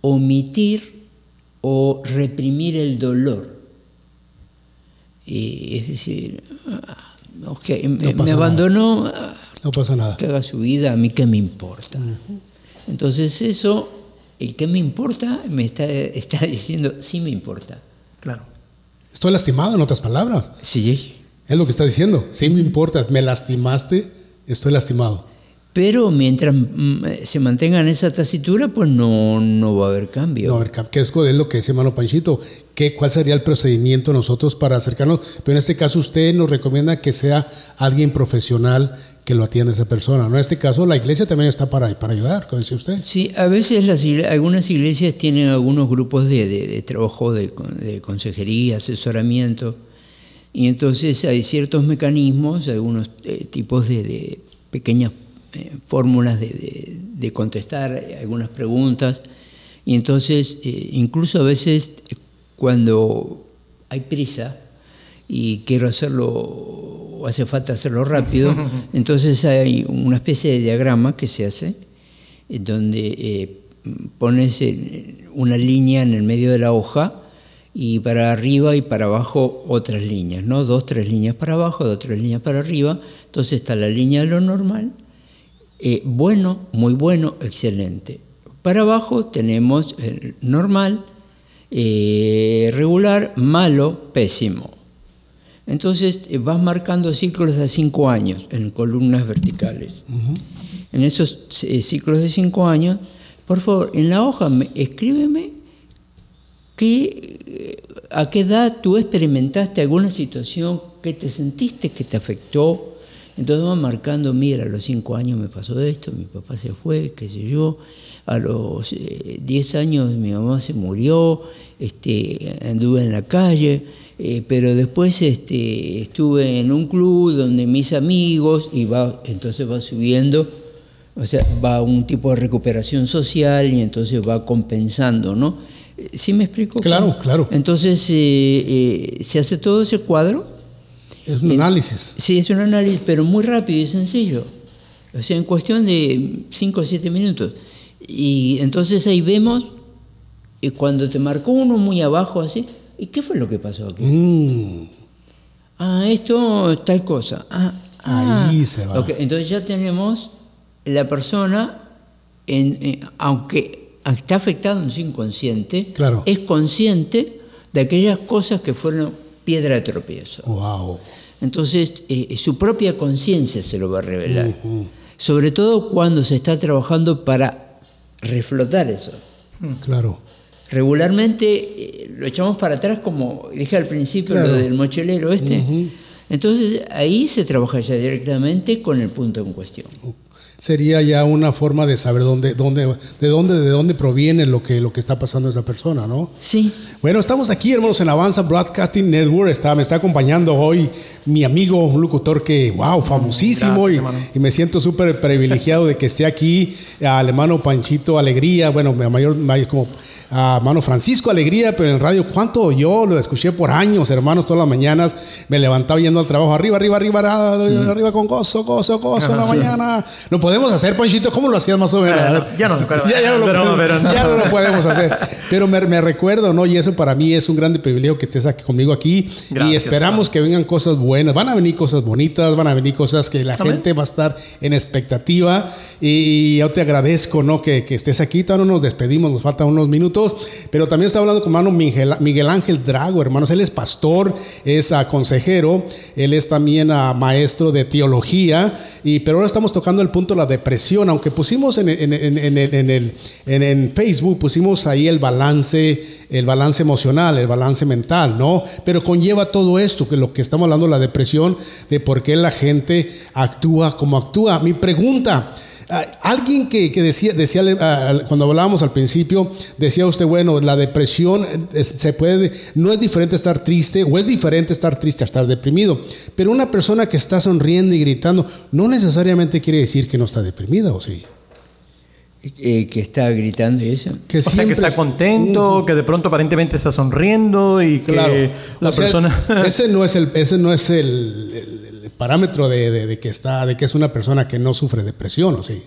omitir o reprimir el dolor. Eh, es decir, ah, me- abandonó, ah, No pasa nada. que haga su vida, a mí qué me importa. Entonces eso, el que me importa, me está, está [laughs] diciendo, sí me importa. Claro. Estoy lastimado, en otras palabras. Sí, Es lo que está diciendo. Sí me importas, me lastimaste, estoy lastimado. Pero mientras mm, se mantenga en esa tasitura, pues no, no va a haber cambio. No, a ver, ¿qué es lo que dice hermano Panchito? ¿Qué, ¿Cuál sería el procedimiento nosotros para acercarnos? Pero en este caso usted nos recomienda que sea alguien profesional que lo atienda a esa persona. ¿no? En este caso la iglesia también está para, para ayudar, como decía usted. Sí, a veces las algunas iglesias tienen algunos grupos de, de- de trabajo de, de consejería, asesoramiento, y entonces hay ciertos mecanismos, algunos eh, tipos de pequeñas eh, fórmulas de, de- de contestar algunas preguntas, y entonces eh, incluso a veces cuando hay prisa y quiero hacerlo o hace falta hacerlo rápido, [laughs] entonces hay una especie de diagrama que se hace eh, donde eh, pones una línea en el medio de la hoja y para arriba y para abajo otras líneas, ¿no? Dos, tres líneas para abajo, dos, tres líneas para arriba. Entonces está la línea de lo normal, eh, bueno, muy bueno, excelente. Para abajo tenemos el normal, eh, regular, malo, pésimo. Entonces eh, vas marcando ciclos de cinco años en columnas verticales. En esos ciclos de cinco años, por favor, en la hoja me- escríbeme qué, eh, a qué edad tú experimentaste alguna situación que te sentiste que te afectó. Entonces vas marcando, mira, a los cinco años me pasó esto, mi papá se fue, qué sé yo, a los eh, 10 años mi mamá se murió, este, anduve en la calle, Eh, pero después este, estuve en un club donde mis amigos, y va, entonces va subiendo, o sea, va un tipo de recuperación social y entonces va compensando, ¿no? Eh, ¿Sí me explico? Claro, claro. Entonces eh, se hace todo ese cuadro. Es un análisis. Sí, es un análisis, pero muy rápido y sencillo. O sea, en cuestión de 5 o 7 minutos. Y entonces ahí vemos, y cuando te marcó uno muy abajo así, ¿Y qué fue lo que pasó aquí? Mm. Ah, esto, tal cosa. Ah, Ahí ah. se va. Entonces ya tenemos la persona, en, eh, aunque está afectado en su inconsciente, Claro. es consciente de aquellas cosas que fueron piedra de tropiezo. Wow. Entonces, eh, su propia conciencia se lo va a revelar. Sobre todo cuando se está trabajando para reflotar eso. Claro. Regularmente eh, lo echamos para atrás, como dije al principio, Claro. lo del mochilero este. Entonces ahí se trabaja ya directamente con el punto en cuestión. Sería ya una forma de saber dónde, dónde, de dónde, de dónde proviene lo que, lo que está pasando a esa persona, ¿no? Sí, Bueno, estamos aquí, hermanos, en Avanza Broadcasting Network. Está, me está acompañando hoy mi amigo, un locutor que, wow, famosísimo. Gracias, y, y me siento súper privilegiado de que esté aquí, al hermano Panchito Alegría, bueno, mayor, mayor como a hermano Francisco Alegría, pero en radio, ¿cuánto yo lo escuché por años, hermanos, todas las mañanas? Me levantaba yendo al trabajo, arriba, arriba, arriba, arriba, arriba con gozo, gozo, gozo en la mañana. ¿Lo podemos hacer, Panchito? ¿Cómo lo hacías más o menos? Ya no se acuerda. Ya, ya no lo, Pero- podemos- pero no. ya no lo podemos hacer. Pero me, me recuerdo, ¿no? Y eso para mí es un grande privilegio que estés aquí conmigo aquí. y Gracias, esperamos que vengan cosas buenas. Van a venir cosas bonitas, van a venir cosas que la Amén. gente va a estar en expectativa. Y yo te agradezco, ¿no? Que, que estés aquí. Todavía no nos despedimos, nos faltan unos minutos. Pero también está hablando con hermano Miguel, Miguel Ángel Drago, hermanos. Él es pastor, es ah, consejero, él es también ah, maestro de teología. Y, pero ahora estamos tocando el punto de la depresión, aunque pusimos en, en- en- en en Facebook, pusimos ahí el balance, el balance emocional, el balance mental, ¿no? Pero conlleva todo esto, que lo que estamos hablando, la depresión, de por qué la gente actúa como actúa. Mi pregunta, alguien que, que decía, decía ah, cuando hablábamos al principio, decía usted, bueno, la depresión eh, es- se puede, no es diferente estar triste, o es diferente estar triste a estar deprimido, pero una persona que está sonriendo y gritando, no necesariamente quiere decir que no está deprimida, ¿o sí? eh, que está gritando y eso. Que O sea, que siempre está es- contento, que de pronto aparentemente está sonriendo y que Claro. la O sea, persona... ese no es el, ese no es el parámetro de, de- que está, de que es una persona que no sufre depresión, ¿o sí?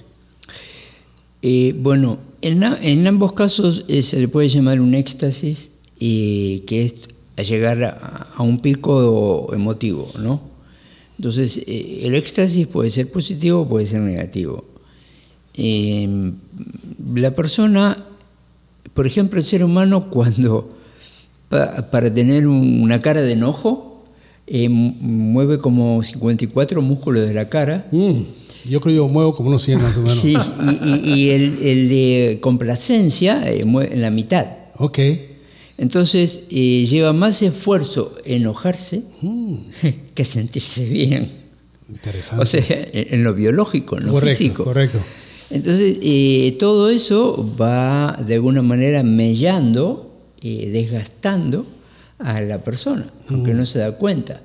Eh, bueno, en, ambos casos eh, se le puede llamar un éxtasis, y que es llegar a, un pico emotivo, ¿no? Entonces, eh, el éxtasis puede ser positivo o puede ser negativo. Eh, la persona, por ejemplo, el ser humano [laughs] cuando pa- para tener un- una cara de enojo, eh, mu- mueve como 54 músculos de la cara. Mm, yo creo yo muevo como unos 100 más o menos. Sí, y, y- y el, el de complacencia eh, mueve en la mitad. Ok. Entonces eh, lleva más esfuerzo enojarse Mm, [laughs] que sentirse bien. interesante. O sea, en lo biológico, en lo correcto, físico. correcto. Entonces, todo eso va de alguna manera mellando, desgastando a la persona, aunque no se da cuenta.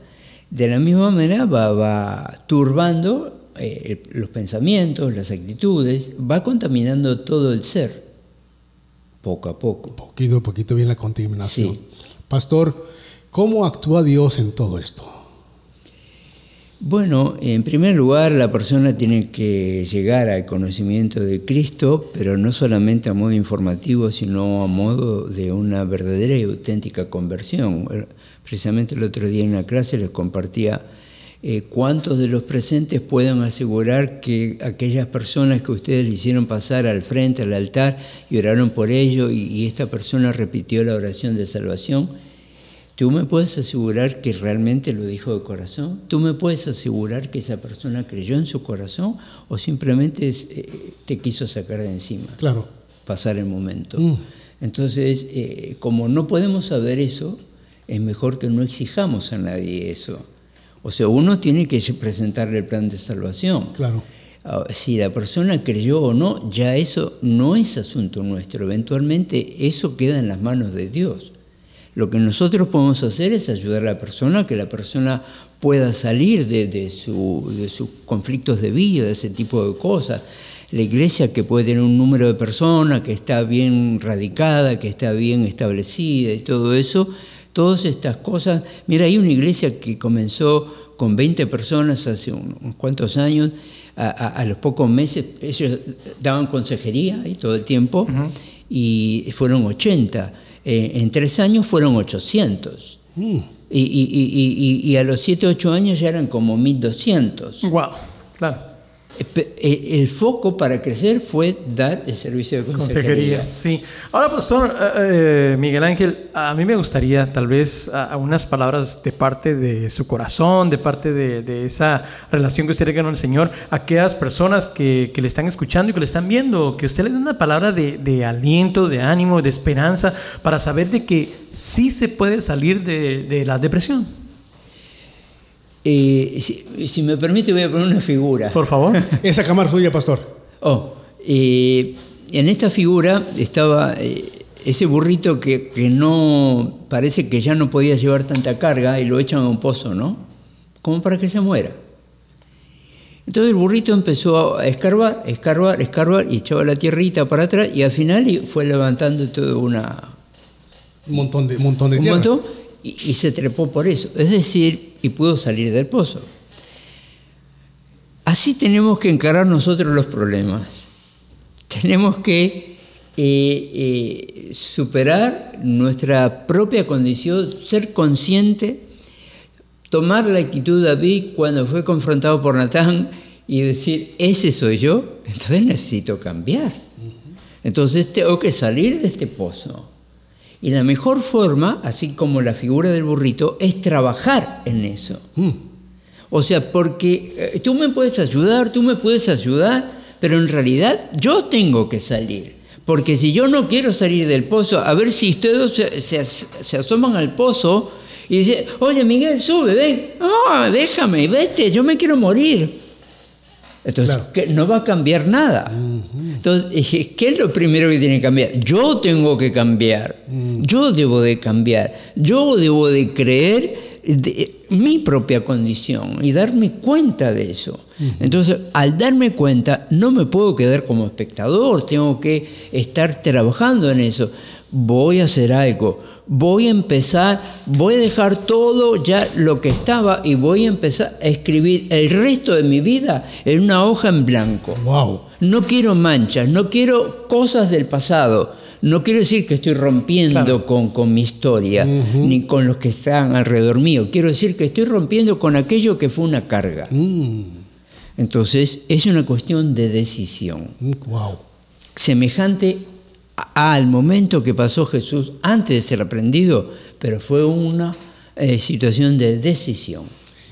De la misma manera va, va turbando eh, los pensamientos, las actitudes, va contaminando todo el ser, poco a poco. Poquito a poquito viene la contaminación. Sí. Pastor, ¿cómo actúa Dios en todo esto? Bueno, en primer lugar, la persona tiene que llegar al conocimiento de Cristo, pero no solamente a modo informativo, sino a modo de una verdadera y auténtica conversión. Precisamente el otro día en la clase les compartía eh, cuántos de los presentes pueden asegurar que aquellas personas que ustedes le hicieron pasar al frente, al altar, y oraron por ello, y esta persona repitió la oración de salvación, ¿Tú me puedes asegurar que realmente lo dijo de corazón? ¿Tú me puedes asegurar que esa persona creyó en su corazón o simplemente eh, te quiso sacar de encima, Claro. pasar el momento? Mm. Entonces, eh, como no podemos saber eso, es mejor que no exijamos a nadie eso. O sea, uno tiene que presentarle el plan de salvación. Claro. Ah, Si la persona creyó o no, ya eso no es asunto nuestro. Eventualmente eso queda en las manos de Dios. Lo que nosotros podemos hacer es ayudar a la persona, que la persona pueda salir de, de, su- de sus conflictos de vida, de ese tipo de cosas. La iglesia que puede tener un número de personas, que está bien radicada, que está bien establecida y todo eso, todas estas cosas. Mira, hay una iglesia que comenzó con 20 personas hace un- unos cuantos años, a, a- a los pocos meses ellos daban consejería y todo el tiempo, y fueron 80. Eh, en tres años fueron 800. Y, y- y- y- y a los 7, 8 años ya eran como 1200. Wow, claro. Eh, El foco para crecer fue dar el servicio de consejería. Sí. Ahora, Pastor eh, eh, Miguel Ángel, a mí me gustaría tal vez unas palabras de parte de su corazón, de parte de, esa relación que usted tiene con el Señor, a aquellas personas que, que le están escuchando y que le están viendo, que usted les dé una palabra de, aliento, de ánimo, de esperanza, para saber de que sí se puede salir de la depresión. Eh, si, si me permite, voy a poner una figura. Por favor. [laughs] Esa cámara suya, pastor. Oh, eh, en esta figura estaba eh, ese burrito que, que no parece que ya no podía llevar tanta carga y lo echan a un pozo, ¿no? Como para que se muera. Entonces el burrito empezó a escarbar, escarbar, escarbar y echaba la tierrita para atrás y al final fue levantando todo una, Un montón de, un montón de un tierra. montón y, y se trepó por eso. Es decir, y pudo salir del pozo. Así tenemos que encarar nosotros los problemas. Tenemos que eh, eh, superar nuestra propia condición, ser consciente, tomar la actitud de David cuando fue confrontado por Natán y decir, ese soy yo, entonces necesito cambiar. Entonces tengo que salir de este pozo. Y la mejor forma, así como la figura del burrito, es trabajar en eso. O sea, porque eh, tú me puedes ayudar, tú me puedes ayudar, pero en realidad yo tengo que salir. Porque si yo no quiero salir del pozo, a ver si ustedes se, se as- se asoman al pozo y dicen, oye Miguel, sube, ven. No, déjame, vete, yo me quiero morir. Entonces, Claro. que no va a cambiar nada. Entonces, dije, ¿qué es lo primero que tiene que cambiar? Yo tengo que cambiar. Yo debo de cambiar. Yo debo de creer de mi propia condición y darme cuenta de eso. Entonces, al darme cuenta, no me puedo quedar como espectador, tengo que estar trabajando en eso. Voy a hacer algo, voy a empezar, voy a dejar todo ya lo que estaba y voy a empezar a escribir el resto de mi vida en una hoja en blanco. Wow. No quiero manchas, no quiero cosas del pasado. No quiero decir que estoy rompiendo Claro. con, con mi historia, ni con los que están alrededor mío. Quiero decir que estoy rompiendo con aquello que fue una carga. Mm, Entonces, es una cuestión de decisión. wow. Semejante a- al momento que pasó Jesús antes de ser aprendido, pero fue una eh, situación de decisión.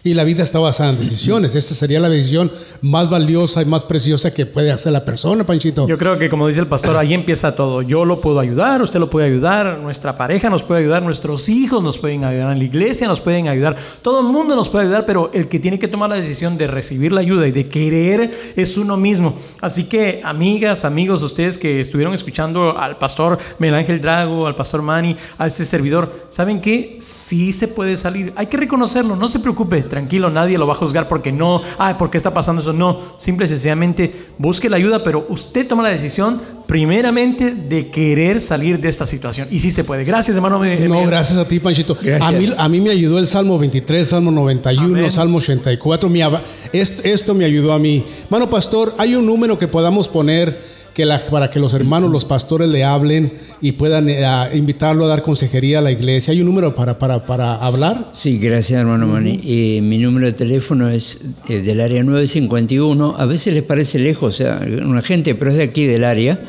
Y la vida está basada en decisiones. Esta sería la decisión más valiosa y más preciosa que puede hacer la persona, Panchito. Yo creo que como dice el pastor, ahí empieza todo. Yo lo puedo ayudar, usted lo puede ayudar, nuestra pareja nos puede ayudar, nuestros hijos nos pueden ayudar, en la iglesia nos pueden ayudar, todo el mundo nos puede ayudar, pero el que tiene que tomar la decisión de recibir la ayuda y de querer es uno mismo. Así que amigas, amigos, ustedes que estuvieron escuchando al pastor Miguel Ángel Drago, al pastor Manny, a este servidor, ¿saben qué? Sí se puede salir. Hay que reconocerlo, no se preocupe, tranquilo, nadie lo va a juzgar porque no, ay, ¿por qué está pasando eso? No, simple y sencillamente busque la ayuda, pero usted toma la decisión primeramente de querer salir de esta situación. Y sí se puede. Gracias, hermano. No, gracias a ti, Panchito. A mí, a mí me ayudó el Salmo 23, Salmo 91, Amén. Salmo 84. Mi aba- esto, esto me ayudó a mí. Mano, pastor, hay un número que podamos poner que la- para que los hermanos, los pastores le hablen y puedan eh, a invitarlo a dar consejería a la iglesia. ¿Hay un número para, para, para hablar? Sí, gracias hermano Mani. Eh, mi número de teléfono es eh, del área 951. A veces les parece lejos, o sea, una gente, pero es de aquí del área.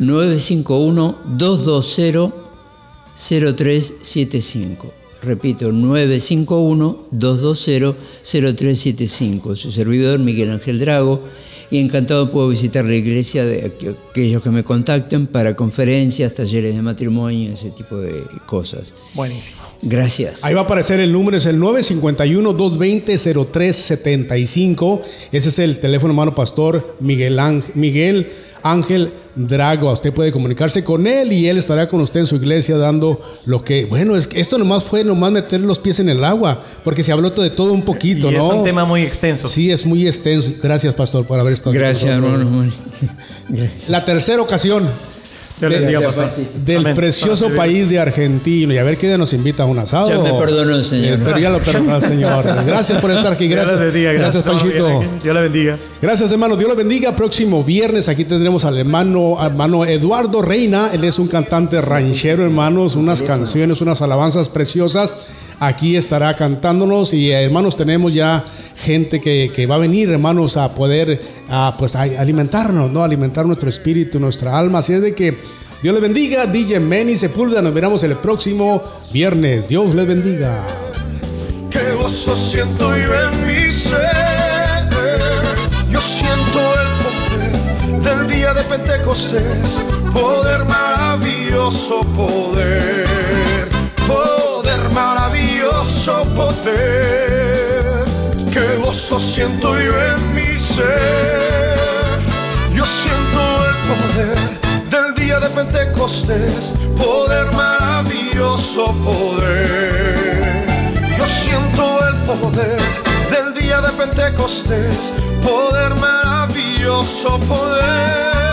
951-220-0375. Repito, 951-220-0375. Su servidor Miguel Ángel Drago. Y encantado puedo visitar la iglesia de aqu- aquellos que me contacten para conferencias, talleres de matrimonio, ese tipo de cosas. Buenísimo. Gracias. Ahí va a aparecer el número, es el 951-220-0375. Ese es el teléfono, hermano pastor Miguel, Ángel- Miguel Ángel Dragua. Usted puede comunicarse con él y él estará con usted en su iglesia dando lo que, bueno, es que esto nomás fue nomás meter los pies en el agua, porque se habló de todo un poquito, Y ¿no? es un tema muy extenso. Sí, es muy extenso. Gracias, pastor, por haber estado aquí con Gracias, hermano. Gracias. La tercera ocasión Dios les Gracias, pastor. Pachito. del Amén. precioso Amén. país de Argentina. Y a ver qué día nos invita a un asado. Ya me perdonó el Señor. Eh, pero ya lo perdonó el Señor. [laughs] Gracias por estar aquí. Dios Gracias. les bendiga. Gracias, Estamos Panchito. Dios le bendiga. Gracias, hermano. Dios lo bendiga. Próximo viernes aquí tendremos al hermano, hermano Eduardo Reina. Él es un cantante ranchero, hermanos. Unas canciones, unas alabanzas preciosas. Aquí estará cantándonos y eh, hermanos tenemos ya gente que, que va a venir hermanos a poder pues alimentarnos, ¿no? Alimentar nuestro espíritu, nuestra alma. Así es de que Dios les bendiga. DJ Manny Sepúlveda. Nos veremos el próximo viernes. Dios les bendiga. Qué gozo siento yo en mi ser. Yo siento el poder del día de Pentecostés. Poder maravilloso. Poder maravilloso, poder. Qué gozo siento yo en mi ser. Yo siento el poder del día de Pentecostés, poder maravilloso poder. Yo siento el poder del día de Pentecostés, poder maravilloso poder.